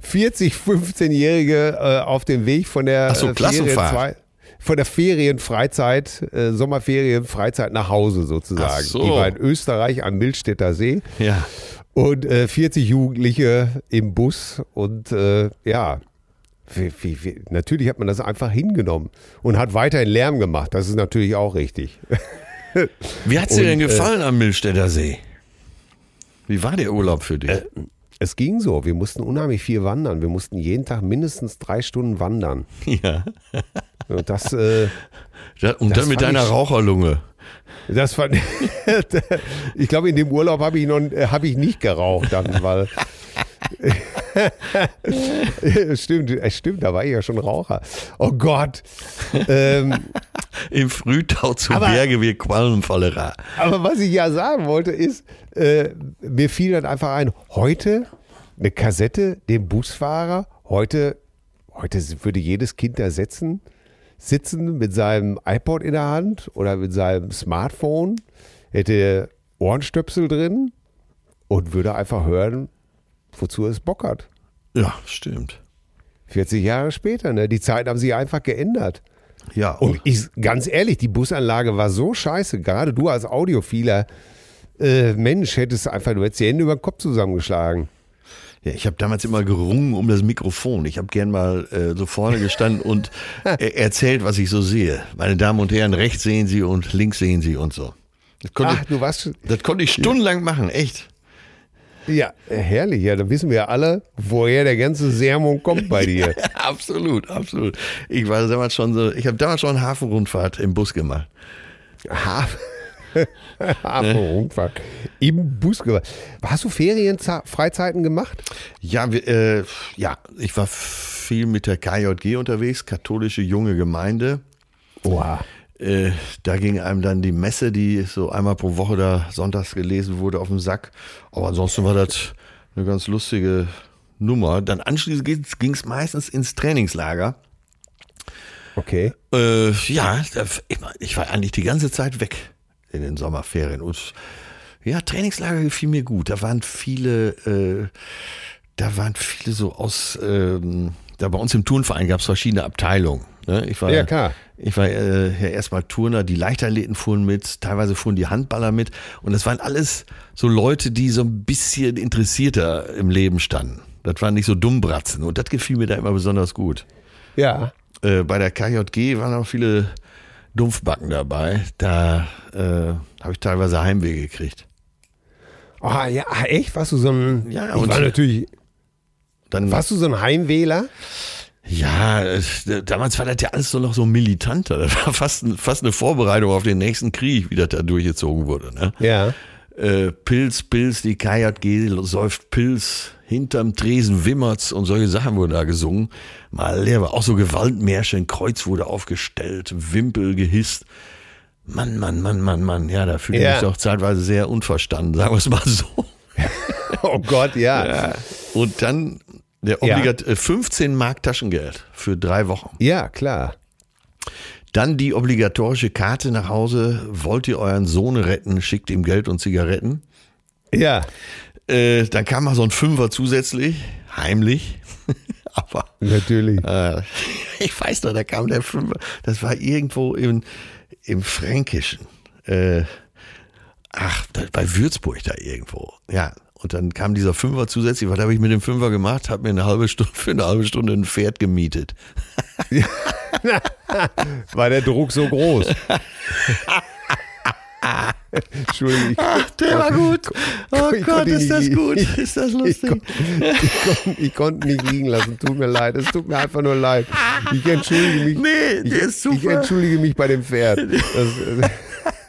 40, 15-Jährige äh, auf dem Weg von der Ach so, äh, Klassenfahrt. zwei- von der Ferienfreizeit, äh, Sommerferienfreizeit nach Hause sozusagen. So. Die war in Österreich am Milstädter See Ja. und äh, 40 Jugendliche im Bus und äh, ja, wie, wie, wie, natürlich hat man das einfach hingenommen und hat weiterhin Lärm gemacht. Das ist natürlich auch richtig. Wie hat's dir Und, denn äh, gefallen am Milstädter See? Wie war der Urlaub für dich? Es ging so. Wir mussten unheimlich viel wandern. Wir mussten jeden Tag mindestens drei Stunden wandern. ja. Und das, äh, Ja, Und das dann mit deiner ich- Raucherlunge. das fand *laughs* ich glaube, in dem Urlaub habe ich noch äh, habe ich nicht geraucht dann, weil *laughs* stimmt, stimmt, da war ich ja schon Raucher. Oh Gott. Ähm, *laughs* Im Frühtau zu Aber- Berge wie Qualmfallera. Aber was ich ja sagen wollte, ist, äh, mir fiel dann einfach ein, heute eine Kassette dem Busfahrer, heute, heute würde jedes Kind da sitzen, sitzen mit seinem iPod in der Hand oder mit seinem Smartphone, hätte Ohrenstöpsel drin und würde einfach hören, wozu es Bock hat. Ja, stimmt. 40 Jahre später, ne? Die Zeiten haben sich einfach geändert. Ja, Und ich, ganz ehrlich, die Busanlage war so scheiße. Gerade du als Audiophiler äh, Mensch hättest einfach, du hättest die Hände über den Kopf zusammengeschlagen. ja ich habe damals immer gerungen um das Mikrofon. Ich habe gern mal äh, so vorne gestanden und äh, *laughs* erzählt, was ich so sehe. Meine Damen und Herren, rechts sehen Sie und links sehen Sie und so. Das konnte, Ach, du warst das konnte ich stundenlang machen, echt. Ja, herrlich. Ja, dann wissen wir ja alle, woher der ganze Sermon kommt bei *laughs* dir. absolut, absolut. Ich war damals schon so, ich habe damals schon Hafenrundfahrt im Bus gemacht. Hafen. *laughs* Hafenrundfahrt. Im Bus gemacht. Hast du Ferienfreizeiten gemacht? Ja, wir, äh, ja, ich war viel mit der KJG unterwegs, katholische junge Gemeinde. Oha. Äh, da ging einem dann die Messe, die so einmal pro Woche da sonntags gelesen wurde, auf den Sack. Aber ansonsten war das eine ganz lustige Nummer. Dann anschließend ging es meistens ins Trainingslager. Okay. Äh, ja, ich war eigentlich die ganze Zeit weg in den Sommerferien. Und ja, Trainingslager gefiel mir gut. Da waren viele, äh, da waren viele so aus, ähm, da bei uns im Turnverein gab es verschiedene Abteilungen. Ne? Ich war, ja, klar. Ich war äh, ja erstmal Turner, die Leichtathleten fuhren mit, teilweise fuhren die Handballer mit. Und das waren alles so Leute, die so ein bisschen interessierter im Leben standen. Das waren nicht so Dummbratzen. Und das gefiel mir da immer besonders gut. Ja. Äh, bei der KJG waren auch viele Dumpfbacken dabei. Da äh, habe ich teilweise Heimweh gekriegt. Oh, ja, echt? Warst du so ein. Ja, ich und war natürlich. Dann, warst du so ein Heimwähler? Ja, damals war das ja alles so noch so militanter. Das war fast, fast eine Vorbereitung auf den nächsten Krieg, wie das da durchgezogen wurde. Ne? Ja. Äh, Pilz, Pilz, die KJG säuft Pilz, hinterm Tresen wimmert's und solche Sachen wurden da gesungen. Mal der war auch so Gewaltmärsche, ein Kreuz wurde aufgestellt, Wimpel gehisst. Mann, Mann, Mann, Mann, Mann. Ja, da fühle ich Ja. mich doch zeitweise sehr unverstanden, sagen wir es mal so. *laughs* Oh Gott, ja. Ja. Und dann der Ja. obligat äh, 15 Mark Taschengeld für drei Wochen. Ja, klar. Dann die obligatorische Karte nach Hause. Wollt ihr euren Sohn retten, schickt ihm Geld und Zigaretten. Ja, Äh, dann kam mal so ein Fünfer zusätzlich, heimlich. *laughs* Aber natürlich. äh, *laughs* ich weiß noch, da kam der Fünfer. Das war irgendwo im, im Fränkischen. Äh, ach, bei Würzburg da irgendwo. Ja. Und dann kam dieser Fünfer zusätzlich. Was habe ich mit dem Fünfer gemacht? Habe mir eine halbe Stunde *laughs* für eine halbe Stunde ein Pferd gemietet. *laughs* War der Druck so groß? Entschuldigung. Ich, Der war gut. Oh ich konnte ihn nicht- Ist das ich, kon, ich, konnte, ich nicht liegen lassen. Tut mir leid. Es tut mir einfach nur leid. Ich entschuldige mich. Nee, ich, der ist ich super. entschuldige mich bei dem Pferd. Das, *laughs*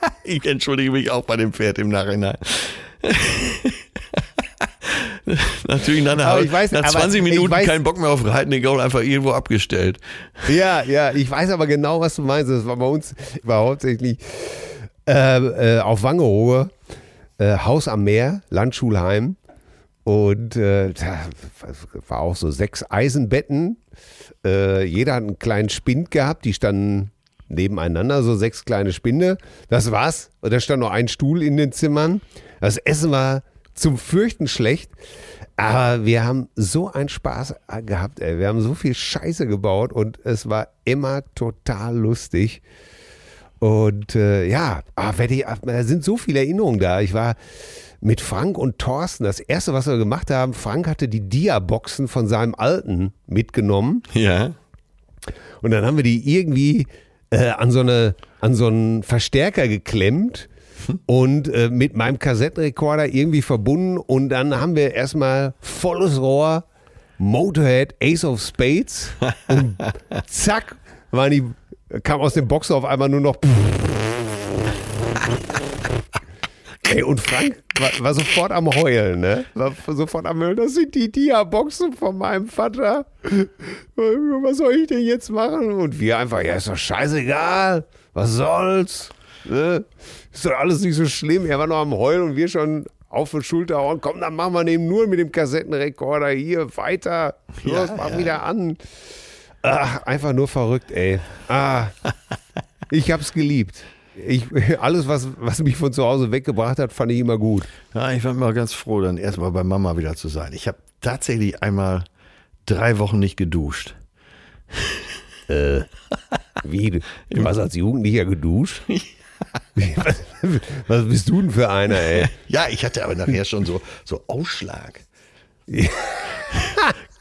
*laughs* Ich entschuldige mich auch bei dem Pferd im Nachhinein. *laughs* Natürlich nach, einer, weiß- nach aber 20 ich Minuten weiß- keinen Bock mehr auf Reiten, den Gaul einfach irgendwo abgestellt. Ja, ja, ich weiß aber genau, was du meinst. Das war bei uns, war hauptsächlich äh, äh, auf Wangerooge, äh, Haus am Meer, Landschulheim. Und äh, da war auch so sechs Eisenbetten. Äh, jeder hat einen kleinen Spind gehabt, die standen nebeneinander, so sechs kleine Spinde. Das war's. Und da stand noch ein Stuhl in den Zimmern. Das Essen war zum Fürchten schlecht. Aber wir haben so einen Spaß gehabt, ey. Wir haben so viel Scheiße gebaut und es war immer total lustig. Und äh, ja, ah, ich, ah, da sind so viele Erinnerungen da. Ich war mit Frank und Thorsten. Das erste, was wir gemacht haben, Frank hatte die Dia-Boxen von seinem Alten mitgenommen. Ja. Und dann haben wir die irgendwie äh, an, so eine, an so einen Verstärker geklemmt und äh, mit meinem Kassettenrekorder irgendwie verbunden. Und dann haben wir erstmal volles Rohr, Motorhead, Ace of Spades. *laughs* Und zack, waren die, kam aus dem Boxer auf einmal nur noch. *laughs* Ey, und Frank war, war sofort am Heulen, ne? War sofort am Heulen. Das sind die Dia-Boxen von meinem Vater. Was soll ich denn jetzt machen? Und wir einfach, ja, ist doch scheißegal. Was soll's? Ne? Ist doch alles nicht so schlimm. Er war noch am Heulen und wir schon auf Schulter. Und komm, dann machen wir den nur mit dem Kassettenrekorder hier weiter. Los, mach wieder an. Ach, einfach nur verrückt, ey. Ah, ich hab's geliebt. Ich, *laughs* alles, was, was mich von zu Hause weggebracht hat, fand ich immer gut. ja, ich war immer ganz froh, dann erstmal bei Mama wieder zu sein. Ich habe tatsächlich einmal drei Wochen nicht geduscht. Wie? Du hast als Jugendlicher geduscht? was, *laughs* was bist du denn für einer, ey? *laughs* Ja, ich hatte aber nachher schon so, so Ausschlag.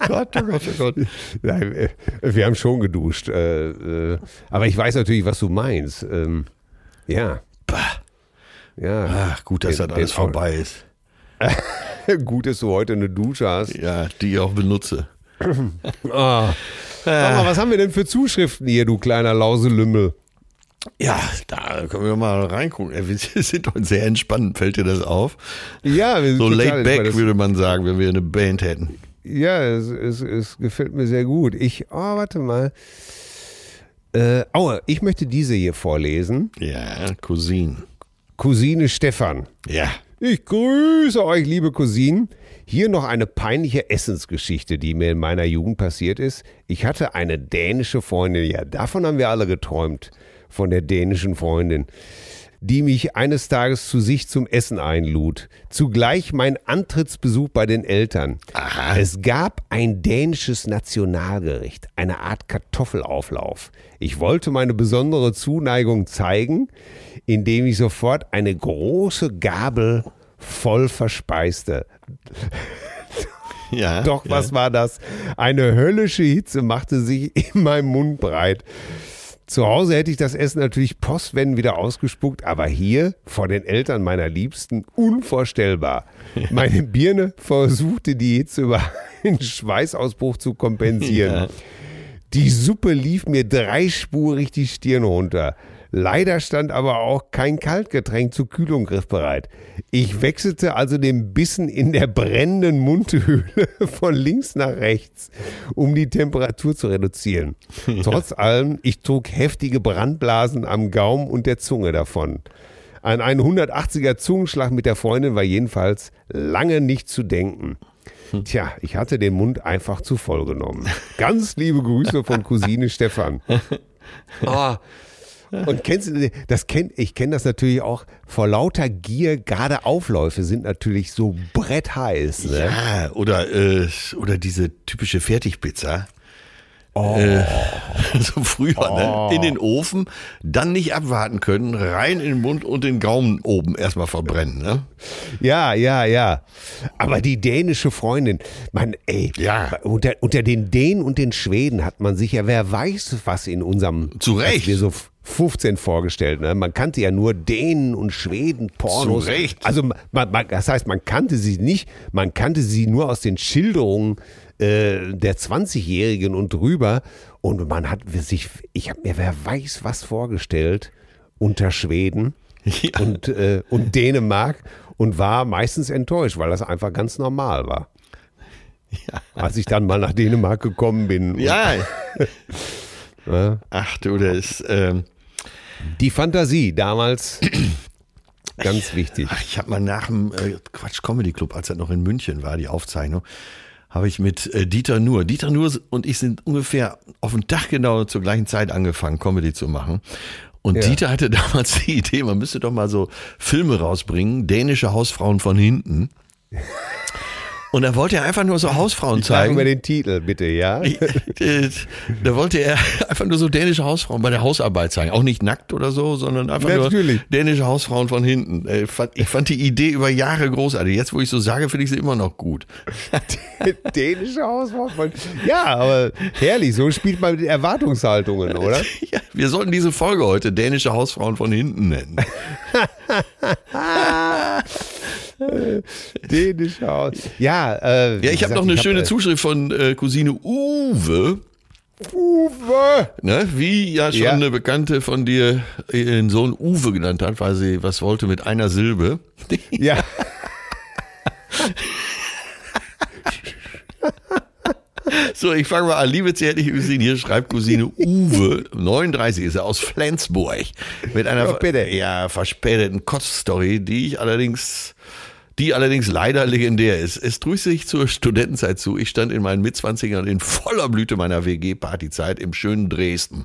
Gott, oh Gott, oh Gott. Nein, äh, wir haben schon geduscht. Äh, äh, aber ich weiß natürlich, was du meinst. Ja, Bah. ja. Ach, gut, dass Den- das alles vorbei ist. *laughs* Gut, dass du heute eine Dusche hast. Ja, die ich auch benutze. *clears throat* Ah. Sag mal, was haben wir denn für Zuschriften hier, du kleiner Lauselümmel? Ja, da können wir mal reingucken. Wir *laughs* sind doch sehr entspannt, fällt dir das auf? Ja, wir sind So laid back, würde man sagen, wenn wir eine Band hätten. Ja, es, es, es gefällt mir sehr gut. Ich, oh, warte mal. Äh, Aue, ich möchte diese hier vorlesen. Ja, Cousin. Cousine Stefan. Ja. Ich grüße euch, liebe Cousinen. Hier noch eine peinliche Essensgeschichte, die mir in meiner Jugend passiert ist. Ich hatte eine dänische Freundin, ja, davon haben wir alle geträumt, von der dänischen Freundin, die mich eines Tages zu sich zum Essen einlud. Zugleich mein Antrittsbesuch bei den Eltern. Aha. Es gab ein dänisches Nationalgericht, eine Art Kartoffelauflauf. Ich wollte meine besondere Zuneigung zeigen, indem ich sofort eine große Gabel voll verspeiste. Ja. Doch, ja. was war das? Eine höllische Hitze machte sich in meinem Mund breit. Zu Hause hätte ich das Essen natürlich postwendend wieder ausgespuckt, aber hier vor den Eltern meiner Liebsten unvorstellbar. Meine Birne versuchte die Hitze über einen Schweißausbruch zu kompensieren. Ja. Die Suppe lief mir dreispurig die Stirn runter. Leider stand aber auch kein Kaltgetränk zur Kühlung griffbereit. Ich wechselte also den Bissen in der brennenden Mundhöhle *laughs* von links nach rechts, um die Temperatur zu reduzieren. *laughs* Trotz allem, ich trug heftige Brandblasen am Gaumen und der Zunge davon. An einen 180er Zungenschlag mit der Freundin war jedenfalls lange nicht zu denken. Tja, ich hatte den Mund einfach zu voll genommen. Ganz liebe Grüße von Cousine Stefan. Ah, und kennst du, das kenn, ich kenne das natürlich auch, vor lauter Gier, gerade Aufläufe sind natürlich so brettheiß. Ne? Ja, oder, äh, oder diese typische Fertigpizza. Oh. Äh, *laughs* so früher, ne? In den Ofen, dann nicht abwarten können, rein in den Mund und den Gaumen oben erstmal verbrennen, ne? Ja, ja, ja. Aber die dänische Freundin, man, ey, Ja. unter, unter den Dänen und den Schweden hat man sich ja, wer weiß, was in unserem, Zu Recht. wir so 15 vorgestellt. Ne? Man kannte ja nur Dänen und Schweden, Pornos. Zu Recht. Also man, man, das heißt, man kannte sie nicht, man kannte sie nur aus den Schilderungen äh, der 20-Jährigen und drüber. Und man hat sich, ich habe mir wer weiß was vorgestellt unter Schweden Ja. und, äh, und Dänemark und war meistens enttäuscht, weil das einfach ganz normal war. Als ich dann mal nach Dänemark gekommen bin. Ja. *laughs* Ja. Ach du, der ist, ähm, Die Fantasie damals *clears throat* ganz wichtig. ach, ich habe mal nach dem äh, Quatsch Comedy Club, als er noch in München war, die Aufzeichnung, habe ich mit äh, Dieter Nuhr, Dieter Nuhr und ich sind ungefähr auf den Tag genau zur gleichen Zeit angefangen, Comedy zu machen. Und Ja. Dieter hatte *laughs* damals die Idee, man müsste doch mal so Filme rausbringen, dänische Hausfrauen von hinten. *laughs* Und dann wollte er einfach nur so Hausfrauen Sagen zeigen. wir den Titel bitte, ja? *laughs* Da wollte er *laughs* einfach nur so dänische Hausfrauen bei der Hausarbeit zeigen. Auch nicht nackt oder so, sondern einfach Natürlich. nur dänische Hausfrauen von hinten. Ich fand die Idee über Jahre großartig. Jetzt, wo ich so sage, finde ich sie immer noch gut. *laughs* Dänische Hausfrau. von- Ja, aber herrlich, so spielt man mit Erwartungshaltungen, oder? Ja, wir sollten diese Folge heute dänische Hausfrauen von hinten nennen. Dänische Haus. Ja, äh, Ja, ich habe noch eine schöne Zuschrift von äh, Cousine Uwe. Uwe! Ne, wie ja schon Ja. eine Bekannte von dir ihren Sohn Uwe genannt hat, weil sie was wollte mit einer Silbe. *laughs* Ja. *laughs* So, ich fange mal an. Liebe zärtliche Cousine, hier schreibt Cousine Uwe, 39 ist er, aus Flensburg. Mit einer Ja, bitte. ja, verspäteten Kotzstory, die ich allerdings, die allerdings leider legendär ist. Es trug sich zur Studentenzeit zu. Ich stand in meinen Mitzwanzigern in voller Blüte meiner WG-Partyzeit im schönen Dresden.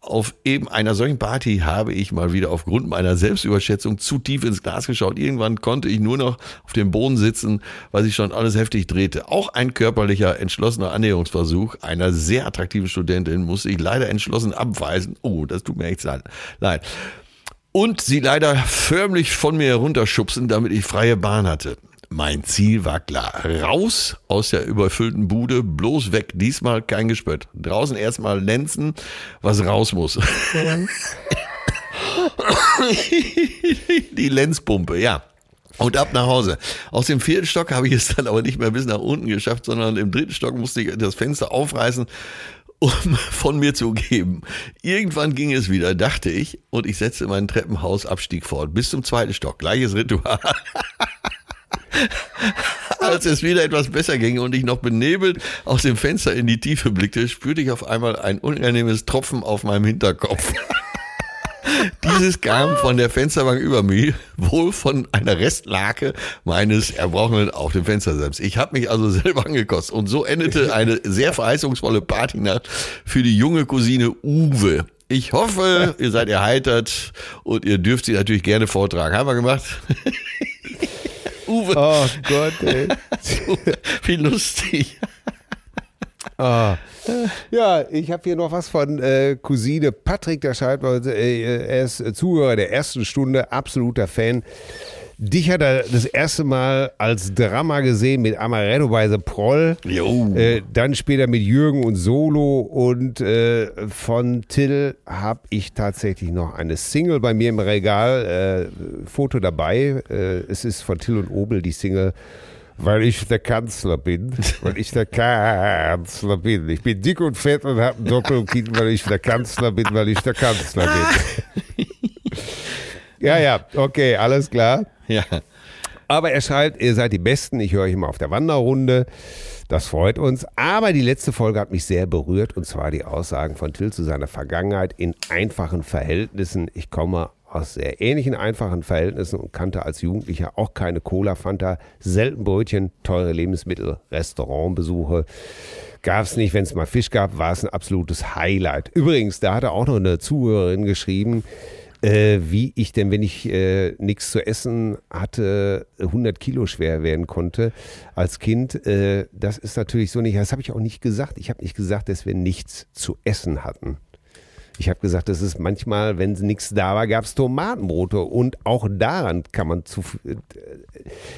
Auf eben einer solchen Party habe ich mal wieder aufgrund meiner Selbstüberschätzung zu tief ins Glas geschaut. Irgendwann konnte ich nur noch auf dem Boden sitzen, weil sich schon alles heftig drehte. Auch ein körperlicher, entschlossener Annäherungsversuch einer sehr attraktiven Studentin musste ich leider entschlossen abweisen. Oh, das tut mir echt leid. Und sie leider förmlich von mir herunterschubsen, damit ich freie Bahn hatte. Mein Ziel war klar. Raus aus der überfüllten Bude, bloß weg. Diesmal kein Gespött. Draußen erstmal lenzen, was raus muss. Die Lenzpumpe, ja. Und ab nach Hause. Aus dem vierten Stock habe ich es dann aber nicht mehr bis nach unten geschafft, sondern im dritten Stock musste ich das Fenster aufreißen, um von mir zu geben. Irgendwann ging es wieder, dachte ich, und ich setzte meinen Treppenhausabstieg fort. Bis zum zweiten Stock. Gleiches Ritual. *laughs* Als es wieder etwas besser ging und ich noch benebelt aus dem Fenster in die Tiefe blickte, spürte ich auf einmal ein unangenehmes Tropfen auf meinem Hinterkopf. *laughs* Dieses kam von der Fensterbank über mir, wohl von einer Restlake meines Erbrochenen auf dem Fenster selbst. Ich habe mich also *laughs* selber angekostet und so endete eine sehr verheißungsvolle Partynacht für die junge Cousine Uwe. Ich hoffe, ihr seid erheitert und ihr dürft sie natürlich gerne vortragen. Haben wir gemacht? *laughs* Uwe. Oh Gott, ey. *laughs* Wie lustig. Ah. *laughs* Ja, ich habe hier noch was von äh, Cousine Patrick, der schreibt, äh, er ist Zuhörer der ersten Stunde, absoluter Fan. Dich hat er das erste Mal als Drama gesehen mit Amaretto bei The Proll. Äh, dann später mit Jürgen und Solo. Und äh, von Till habe ich tatsächlich noch eine Single bei mir im Regal. Äh, Foto dabei. Äh, es ist von Till und Obel die Single weil ich der Kanzler bin, weil ich der Kanzler bin. Ich bin dick und fett und habe ein Doppelkinn, weil ich der Kanzler bin, weil ich der Kanzler bin. *laughs* ja, ja, okay, alles klar. Ja. Aber er schreibt, ihr seid die Besten, ich höre euch immer auf der Wanderrunde. Das freut uns. Aber die letzte Folge hat mich sehr berührt und zwar die Aussagen von Till zu seiner Vergangenheit in einfachen Verhältnissen. Ich komme aus sehr ähnlichen einfachen Verhältnissen und kannte als Jugendlicher auch keine Cola, Fanta, selten Brötchen, teure Lebensmittel, Restaurantbesuche. Gab es nicht, wenn es mal Fisch gab, war es ein absolutes Highlight. Übrigens, da hat er auch noch eine Zuhörerin geschrieben, äh, wie ich denn, wenn ich äh, nichts zu essen hatte, 100 Kilo schwer werden konnte als Kind. Äh, das ist natürlich so nicht, das habe ich auch nicht gesagt. Ich habe nicht gesagt, dass wir nichts zu essen hatten. Ich habe gesagt, das ist manchmal, wenn nichts da war, gab es Tomatenbrote und auch daran kann man zu. Äh,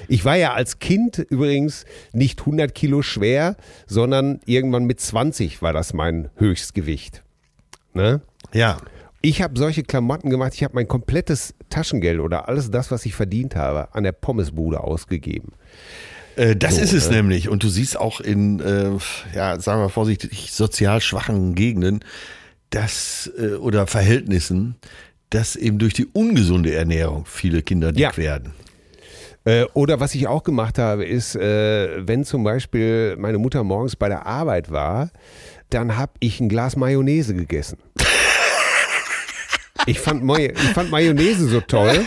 ich war ja als Kind übrigens nicht 100 Kilo schwer, sondern irgendwann mit 20 war das mein Höchstgewicht. Ne? Ja. Ich habe solche Klamotten gemacht, ich habe mein komplettes Taschengeld oder alles das, was ich verdient habe, an der Pommesbude ausgegeben. Äh, das so, ist es äh. nämlich. Und du siehst auch in, äh, ja, sagen wir vorsichtig, sozial schwachen Gegenden, dass, äh, oder Verhältnissen, dass eben durch die ungesunde Ernährung viele Kinder dick ja. werden. Äh, oder was ich auch gemacht habe, ist, äh, wenn zum Beispiel meine Mutter morgens bei der Arbeit war, dann habe ich ein Glas Mayonnaise gegessen. Ich fand, ich fand Mayonnaise so toll.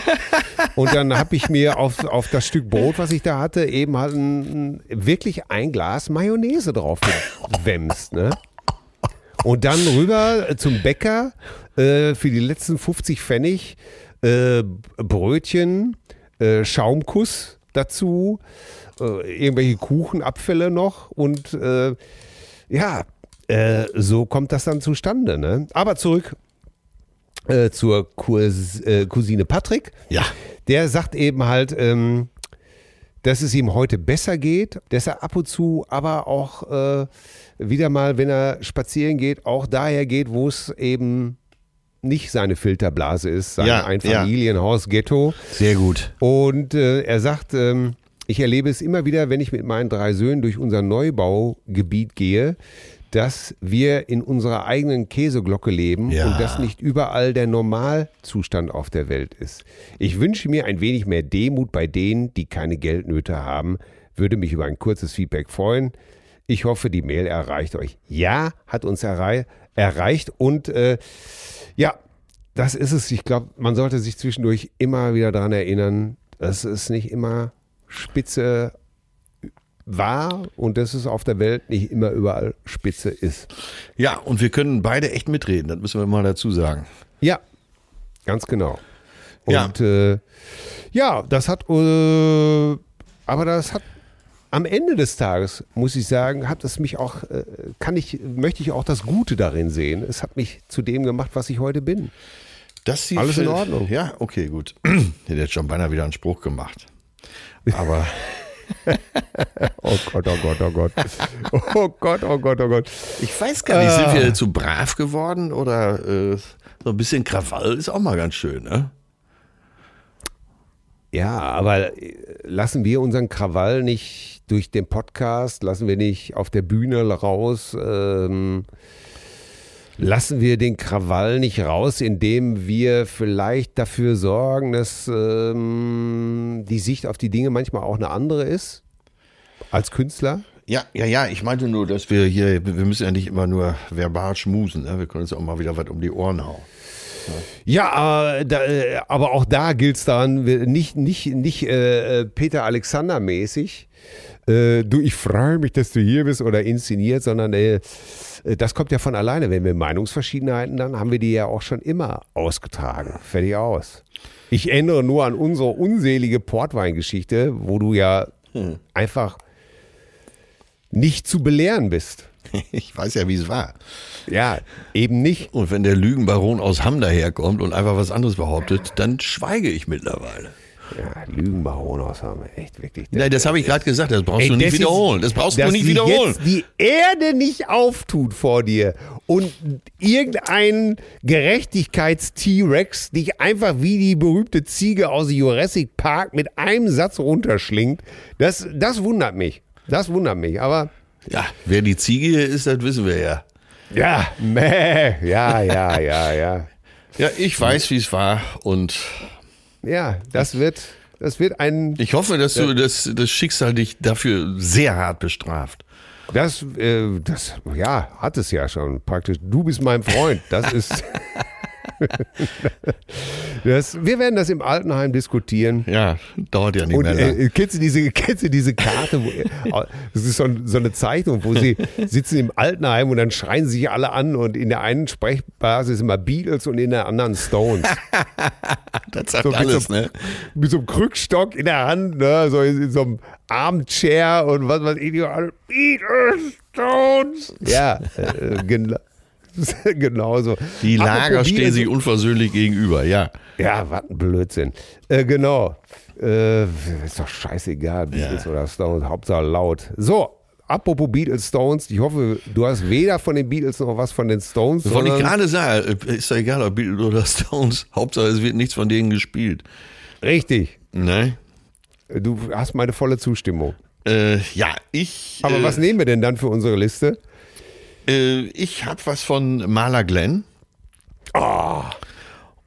Und dann habe ich mir auf, auf das Stück Brot, was ich da hatte, eben halt ein, wirklich ein Glas Mayonnaise drauf gewämst. Ne? Und dann rüber zum Bäcker äh, für die letzten 50 Pfennig äh, Brötchen, äh, Schaumkuss dazu, äh, irgendwelche Kuchenabfälle noch und äh, ja, äh, so kommt das dann zustande. Ne? Aber zurück zur Kurs, Cousine Patrick. Ja. Der sagt eben halt, ähm, dass es ihm heute besser geht, dass er ab und zu aber auch äh, wieder mal, wenn er spazieren geht, auch daher geht, wo es eben nicht seine Filterblase ist, sein ja, Einfamilienhaus, ja. Ghetto. Sehr gut. Und äh, er sagt, ähm, ich erlebe es immer wieder, wenn ich mit meinen drei Söhnen durch unser Neubaugebiet gehe, dass wir in unserer eigenen Käseglocke leben ja. und dass nicht überall der Normalzustand auf der Welt ist. Ich wünsche mir ein wenig mehr Demut bei denen, die keine Geldnöte haben. Würde mich über ein kurzes Feedback freuen. Ich hoffe, die Mail erreicht euch. Ja, hat uns errei erreicht und äh, ja, das ist es. Ich glaube, man sollte sich zwischendurch immer wieder daran erinnern, dass es nicht immer spitze war und dass es auf der Welt nicht immer überall spitze ist. Ja, und wir können beide echt mitreden, das müssen wir mal dazu sagen. Ja, ganz genau. Und ja, äh, ja das hat, äh, aber das hat am Ende des Tages, muss ich sagen, hat es mich auch, äh, kann ich, möchte ich auch das Gute darin sehen. Es hat mich zu dem gemacht, was ich heute bin. Das sieht Alles in Ordnung. Ja, okay, gut. *clears throat* Der hat schon beinahe wieder einen Spruch gemacht. Aber. *laughs* oh Gott, oh Gott, oh Gott. Oh Gott, oh Gott, oh Gott. Ich weiß gar nicht, sind wir ah. zu brav geworden oder äh, so ein bisschen Krawall ist auch mal ganz schön, ne? Ja, aber äh, lassen wir unseren Krawall nicht durch den Podcast, lassen wir nicht auf der Bühne raus, ähm, lassen wir den Krawall nicht raus, indem wir vielleicht dafür sorgen, dass ähm, die Sicht auf die Dinge manchmal auch eine andere ist? als Künstler? Ja, ja, ja, ich meinte nur, dass wir hier, wir müssen ja nicht immer nur verbal schmusen, ne? wir können uns auch mal wieder was um die Ohren hauen. Ja, äh, da, äh, aber auch da gilt es daran, nicht, nicht, nicht äh, Peter Alexander mäßig, äh, du, ich freue mich, dass du hier bist oder inszeniert, sondern äh, das kommt ja von alleine. Wenn wir Meinungsverschiedenheiten dann haben wir die ja auch schon immer ausgetragen. Fertig aus. Ich erinnere nur an unsere unselige Portweingeschichte, wo du ja hm. einfach nicht zu belehren bist. *laughs* Ich weiß ja, wie es war. Ja, eben nicht. Und wenn der Lügenbaron aus Hamm daherkommt und einfach was anderes behauptet, dann schweige ich mittlerweile. Ja, Lügenbaron aus Hamm, echt wirklich. Nein, das habe ich gerade gesagt, das brauchst Ey, du nicht wiederholen. Das brauchst du nicht wiederholen. Jetzt die Erde nicht auftut vor dir und irgendein Gerechtigkeits-T-Rex dich einfach wie die berühmte Ziege aus Jurassic Park mit einem Satz runterschlingt, das, das wundert mich. Das wundert mich, aber. Ja, wer die Ziege hier ist, das wissen wir ja. Ja, meh, ja, ja, ja, ja. Ja, ich weiß, wie es war und. Ja, das wird, das wird ein. Ich hoffe, dass du das, das Schicksal dich dafür sehr hart bestraft. Das, äh, das, ja, hat es ja schon praktisch. Du bist mein Freund. Das ist. *laughs* *laughs* das, wir werden das im Altenheim diskutieren. Ja, dauert ja nicht Und, mehr lang. Äh, kennst, du diese, kennst du diese Karte? Wo, das ist so, so, eine Zeichnung, wo sie sitzen im Altenheim und dann schreien sich alle an und in der einen Sprechbasis immer Beatles und in der anderen Stones. *laughs* das sagt so, alles, so, ne? Mit so einem Krückstock in der Hand, ne? so in, in so einem Armchair und was weiß ich. Beatles, Stones. Ja, äh, genau. *laughs* Genauso. Die Lager stehen sich unversöhnlich gegenüber, ja. Ja, was ein Blödsinn. Äh, genau. Äh, ist doch scheißegal, Beatles ja. oder Stones, Hauptsache laut. So, apropos Beatles Stones, ich hoffe, du hast weder von den Beatles noch was von den Stones. Das wollte ich gerade sagen. Ist doch egal, ob Beatles oder Stones. Hauptsache, es wird nichts von denen gespielt. Richtig. Nein. Du hast meine volle Zustimmung. Äh, ja, ich. Aber äh, was nehmen wir denn dann für unsere Liste? Äh, ich habe was von Marla Glenn. Oh.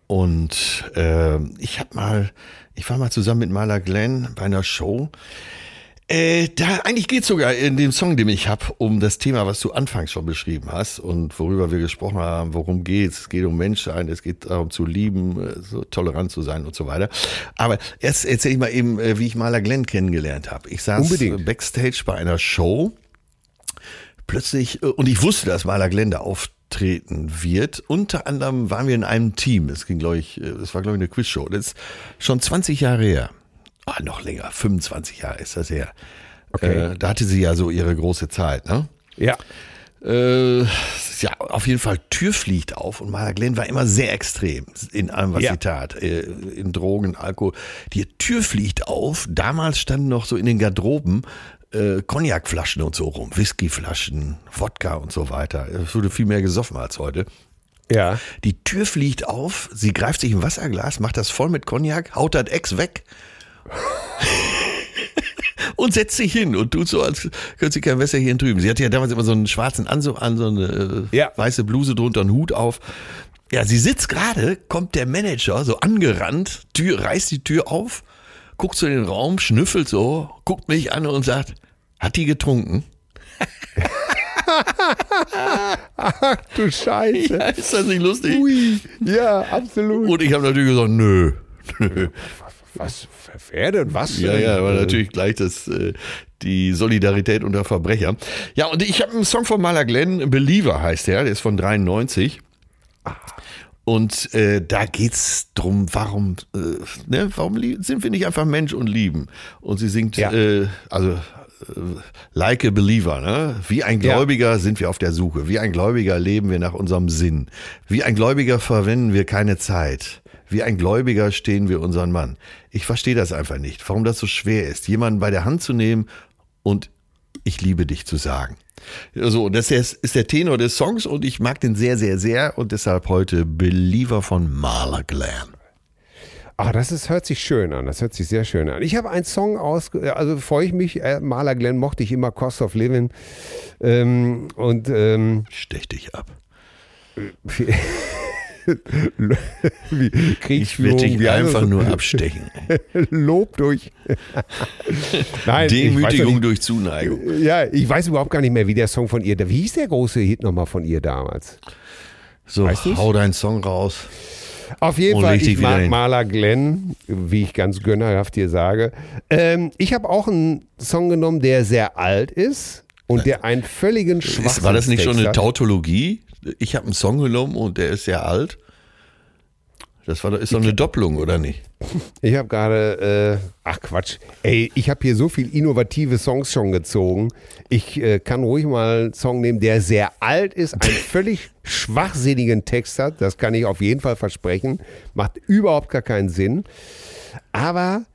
Und äh, ich habe mal, ich war mal zusammen mit Marla Glenn bei einer Show. Äh, da eigentlich geht sogar in dem Song, den ich habe, um das Thema, was du anfangs schon beschrieben hast und worüber wir gesprochen haben. Worum geht's? Es geht um Menschsein, es geht darum zu lieben, so tolerant zu sein und so weiter. Aber erst erzähle ich mal eben, äh, wie ich Marla Glenn kennengelernt habe. Ich saß Unbedingt. backstage bei einer Show plötzlich, äh, und ich wusste, dass Maler Glende auftreten wird. Unter anderem waren wir in einem Team. Es ging, glaube ich, äh, es war, glaube ich, eine Quizshow. Das ist schon 20 Jahre her. Ah, noch länger, 25 Jahre ist das her. Okay. Äh, da hatte sie ja so ihre große Zeit, ne? Ja. Äh, ja, auf jeden Fall, Tür fliegt auf und Maler Glenn war immer sehr extrem in allem, was ja. sie tat. Äh, in Drogen, Alkohol. Die Tür fliegt auf. Damals standen noch so in den Garderoben äh, Cognacflaschen und so rum, Whiskyflaschen, Wodka und so weiter. Es wurde viel mehr gesoffen als heute. Ja. Die Tür fliegt auf, sie greift sich ein Wasserglas, macht das voll mit Cognac, haut das Ex weg. *laughs* und setzt sich hin und tut so, als könnte sie kein Wässerchen drüben. Sie hatte ja damals immer so einen schwarzen Anzug an, so eine äh, ja. weiße Bluse drunter, einen Hut auf. Ja, sie sitzt gerade, kommt der Manager so angerannt, Tür, reißt die Tür auf, guckt so in den Raum, schnüffelt so, guckt mich an und sagt, hat die getrunken? Ach *laughs* du Scheiße. Ja, ist das nicht lustig? Ui, ja, absolut. Und ich habe natürlich gesagt, nö. nö. Was, wer denn? Was? Ja, ja, aber natürlich gleich das, äh, die Solidarität unter Verbrechern. Ja, und ich habe einen Song von Maler Glenn, Believer heißt der, der ist von 93. Und äh, da geht's drum, warum, äh, ne, warum sind wir nicht einfach Mensch und lieben? Und sie singt, ja. äh, also äh, like a believer, ne? Wie ein Gläubiger ja. sind wir auf der Suche. Wie ein Gläubiger leben wir nach unserem Sinn. Wie ein Gläubiger verwenden wir keine Zeit. Wie ein Gläubiger stehen wir unseren Mann. Ich verstehe das einfach nicht, warum das so schwer ist, jemanden bei der Hand zu nehmen und ich liebe dich zu sagen. So, das ist der Tenor des Songs und ich mag den sehr, sehr, sehr und deshalb heute Believer von Marla Glenn. Ach, das ist, hört sich schön an. Das hört sich sehr schön an. Ich habe einen Song aus, also freue ich mich. Äh, Marla Glenn mochte ich immer, Cost of Living. Ähm, und ähm, stech dich ab. *laughs* Ich werde dich einfach nur abstechen. *laughs* Lob durch. Nein, Demütigung nicht- durch Zuneigung. Ja, ich weiß überhaupt gar nicht mehr, wie der Song von ihr, wie hieß der große Hit nochmal von ihr damals? So, Weißt du's? hau deinen Song raus. Auf jeden Und Fall, ich mag hin. Maler Glenn, wie ich ganz gönnerhaft dir sage. Ähm, ich habe auch einen Song genommen, der sehr alt ist und der einen völligen Schwachsinn war das nicht schon eine. Tautologie? Ich habe einen Song genommen und der ist sehr alt. Das war, ist doch eine Doppelung, oder nicht? Ich habe gerade, äh, ach Quatsch, ey, ich habe hier so viel innovative Songs schon gezogen. Ich äh, kann ruhig mal einen Song nehmen, der sehr alt ist, einen *laughs* völlig schwachsinnigen Text hat. Das kann ich auf jeden Fall versprechen. Macht überhaupt gar keinen Sinn. Aber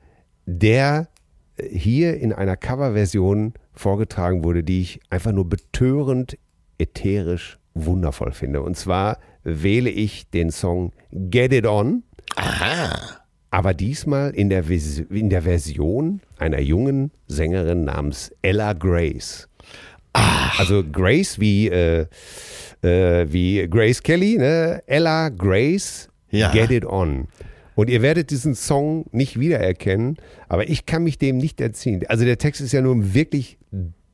der äh, hier in einer Coverversion vorgetragen wurde, die ich einfach nur betörend ätherisch wundervoll finde. Und zwar wähle ich den Song Get It On. Aber diesmal in der, Vis- in der Version einer jungen Sängerin namens Ella Grace. Also Grace wie, äh, äh, wie Grace Kelly, ne? Ella Grace, Ja. Get It On. Und ihr werdet diesen Song nicht wiedererkennen, aber ich kann mich dem nicht erziehen. Also der Text ist ja nun wirklich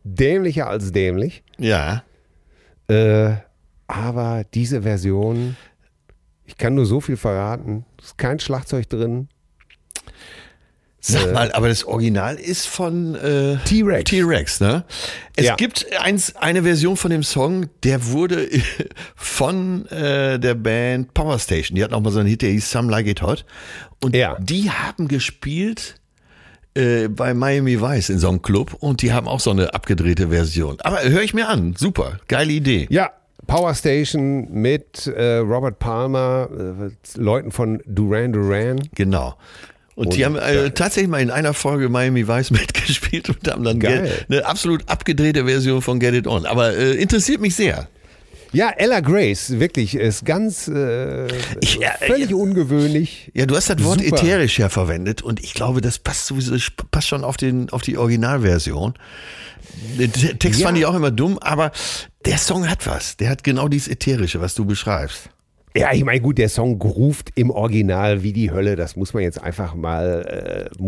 dämlicher als dämlich. Ja. Äh, aber diese Version, ich kann nur so viel verraten. Es ist kein Schlagzeug drin. Sag mal, aber das Original ist von äh, T-Rex. T-Rex, ne? Es Ja. gibt eins, eine Version von dem Song, der wurde *laughs* von äh, der Band Power Station. Die hatten auch mal so einen Hit, der hieß Some Like It Hot. Und Ja. die haben gespielt äh, bei Miami Vice in so einem Club und die haben auch so eine abgedrehte Version. Aber höre ich mir an. Super. Geile Idee. Ja, Power Station mit äh, Robert Palmer, äh, Leuten von Duran Duran. Genau. Und, die haben äh, tatsächlich mal in einer Folge Miami Vice *laughs* mitgespielt und haben dann Geil. Eine absolut abgedrehte Version von Get It On. Aber äh, interessiert mich sehr. Ja, Ella Grace, wirklich, ist ganz äh, Ich- ja, völlig ja. ungewöhnlich. Ja, du hast das Wort Super. ätherisch ja verwendet und ich glaube, das passt sowieso passt schon auf, den, auf die Originalversion. Den Te- Text Ja. fand ich auch immer dumm, aber der Song hat was. Der hat genau dieses Ätherische, was du beschreibst. Ja, ich meine, gut, der Song ruft im Original wie die Hölle. Das muss man jetzt einfach mal. Äh,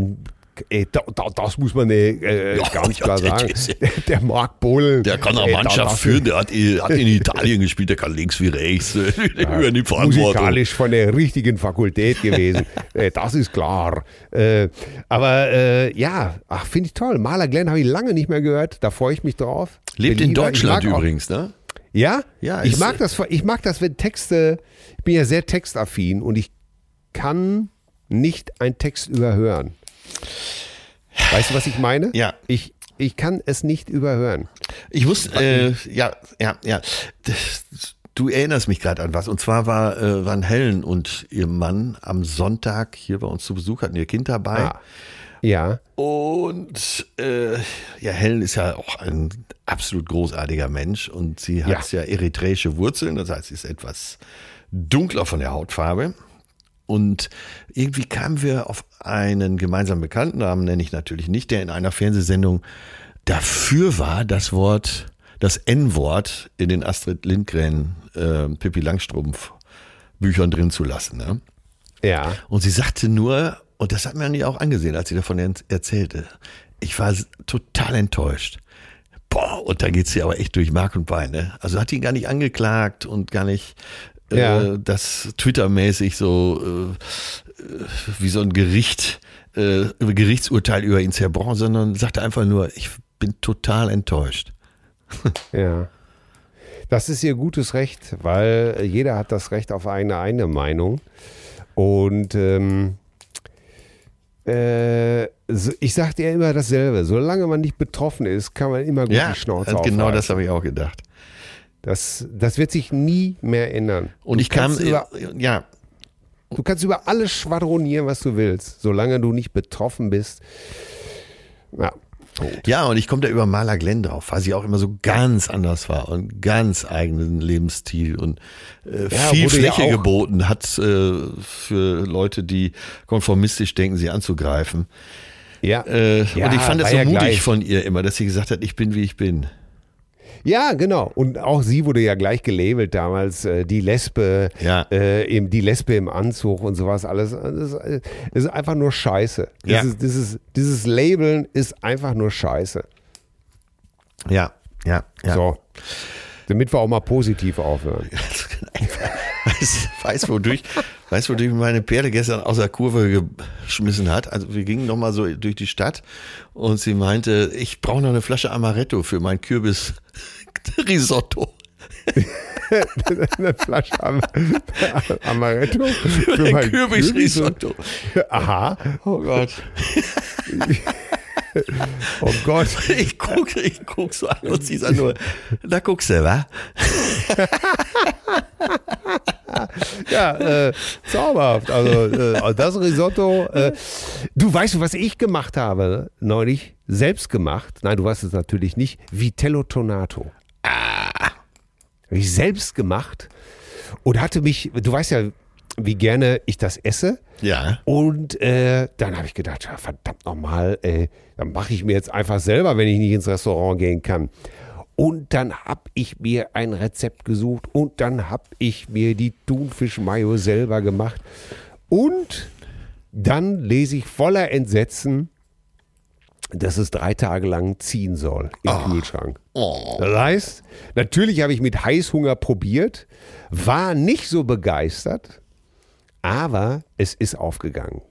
mu- äh, da, da, das muss man äh, Ja, nicht *laughs* ja, klar der- sagen. der- Der, Marc Bohlen. Der kann auch äh, da- Mannschaft führen, der hat, hat in *laughs* Italien gespielt, der kann links wie rechts. Der *laughs* übernimmt Verantwortung. musikalisch von der richtigen Fakultät gewesen. äh, das ist klar. Äh, aber äh, ja, ach, finde ich toll. Maler Glenn habe ich lange nicht mehr gehört. Da freue ich mich drauf. Lebt Bin in Deutschland übrigens, ne? Ja? Ja, ich mag das, ich mag das, wenn Texte, ich bin ja sehr textaffin und ich kann nicht einen Text überhören. Weißt du, was ich meine? Ja. Ich, ich kann es nicht überhören. Ich muss, äh, ja, ja, ja. Du erinnerst mich gerade an was. Und zwar war, äh, waren Helen und ihr Mann am Sonntag hier bei uns zu Besuch, hatten ihr Kind dabei. Ah. Ja. Und äh, ja, Helen ist ja auch ein absolut großartiger Mensch und sie hat ja, eritreische Wurzeln, das heißt, sie ist etwas dunkler von der Hautfarbe. Und irgendwie kamen wir auf einen gemeinsamen Bekannten, Namen nenne ich natürlich nicht, der in einer Fernsehsendung dafür war, das Wort, das N-Wort in den Astrid Lindgren, äh, Pippi Langstrumpf Büchern drin zu lassen. Ne? Ja. Und sie sagte nur, und das hat mir ja auch angesehen, als sie davon er- erzählte, ich war total enttäuscht. Boah, und da geht sie aber echt durch Mark und Bein. Ne? Also hat ihn gar nicht angeklagt und gar nicht Ja. äh, das Twitter-mäßig so äh, äh, wie so ein Gericht, äh, Gerichtsurteil über ihn zerbrochen, sondern sagte einfach nur, ich bin total enttäuscht. *laughs* Ja. Das ist ihr gutes Recht, weil jeder hat das Recht auf eine eigene Meinung. Und ähm, äh, ich sage dir immer dasselbe. Solange man nicht betroffen ist, kann man immer gut Ja, die Schnauze genau aufhalten. das habe ich auch gedacht. Das, das wird sich nie mehr ändern. Und du ich kannst über, ja, du kannst über alles schwadronieren, was du willst, solange du nicht betroffen bist. Ja, Punkt. Ja, und ich komme da über Maler Glenn drauf, weil sie auch immer so ganz anders war und ganz eigenen Lebensstil und äh, Ja, viel ja Fläche auch- geboten hat äh, für Leute, die konformistisch denken, sie anzugreifen. Ja, Äh, Ja, und ich fand es war so ja mutig gleich. von ihr immer, dass sie gesagt hat, ich bin wie ich bin. Ja, genau. Und auch sie wurde ja gleich gelabelt damals, äh, die Lesbe, Ja. äh, im, die Lesbe im Anzug und sowas alles. Das ist, äh, das ist einfach nur Scheiße. Ja. Dieses, dieses, dieses Labeln ist einfach nur Scheiße. Ja, ja, ja. So. Damit wir auch mal positiv aufhören. *laughs* Weiß, weiß, wodurch, weiß, wodurch meine Pferde gestern aus der Kurve geschmissen hat. Also wir gingen nochmal so durch die Stadt und sie meinte, ich brauche noch eine Flasche Amaretto für mein Kürbis-Risotto. Eine Flasche Am Amaretto für Ein mein Kürbis-Risotto. Aha. Oh Gott. *laughs* Oh Gott. *laughs* Ich guck, ich guck so an und sie sagt nur, da guckst du, wa? *laughs* Ja, äh, zauberhaft. Also äh, das Risotto. Äh, du weißt, was ich gemacht habe neulich? Selbst gemacht. Nein, du weißt es natürlich nicht. Vitello Tonato. Ah. Habe ich selbst gemacht und hatte mich, du weißt ja, wie gerne ich das esse. Ja. Und äh, dann habe ich gedacht, ja, verdammt nochmal, äh, dann mache ich mir jetzt einfach selber, wenn ich nicht ins Restaurant gehen kann. Und dann habe ich mir ein Rezept gesucht und dann habe ich mir die Thunfisch-Mayo selber gemacht. Und dann lese ich voller Entsetzen, dass es drei Tage lang ziehen soll im Kühlschrank. Oh. Das heißt, natürlich habe ich mit Heißhunger probiert, war nicht so begeistert, aber es ist aufgegangen.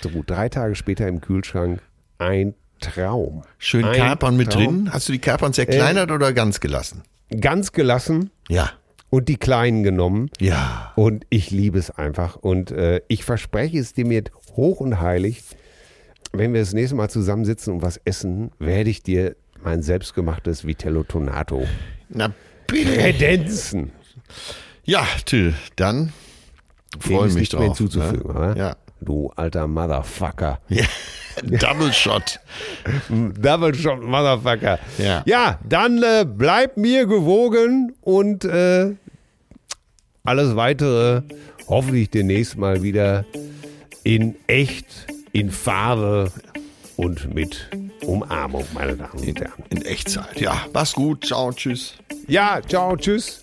So, drei Tage später im Kühlschrank ein Traum. Schön Ein Kapern mit Traum. drin. Hast du die Kapern zerkleinert oder ganz gelassen? Ganz gelassen Ja. und die kleinen genommen. Ja. Und ich liebe es einfach. Und äh, ich verspreche es dir mir hoch und heilig, wenn wir das nächste Mal zusammensitzen und was essen, werde ich dir mein selbstgemachtes Vitello Tonato Na bitte. kredenzen. Ja, Till, dann freue mich nichts mehr drauf. hinzuzufügen, ne? oder? Ja. Du alter Motherfucker. ja. *laughs* Double Shot. Double Shot Motherfucker. Ja. ja dann äh, bleib mir gewogen und äh, alles weitere hoffentlich demnächst mal wieder in echt, in Farbe und mit Umarmung, meine Damen und Herren. In Echtzeit. Ja, mach's gut. Ciao, tschüss. Ja, ciao, tschüss.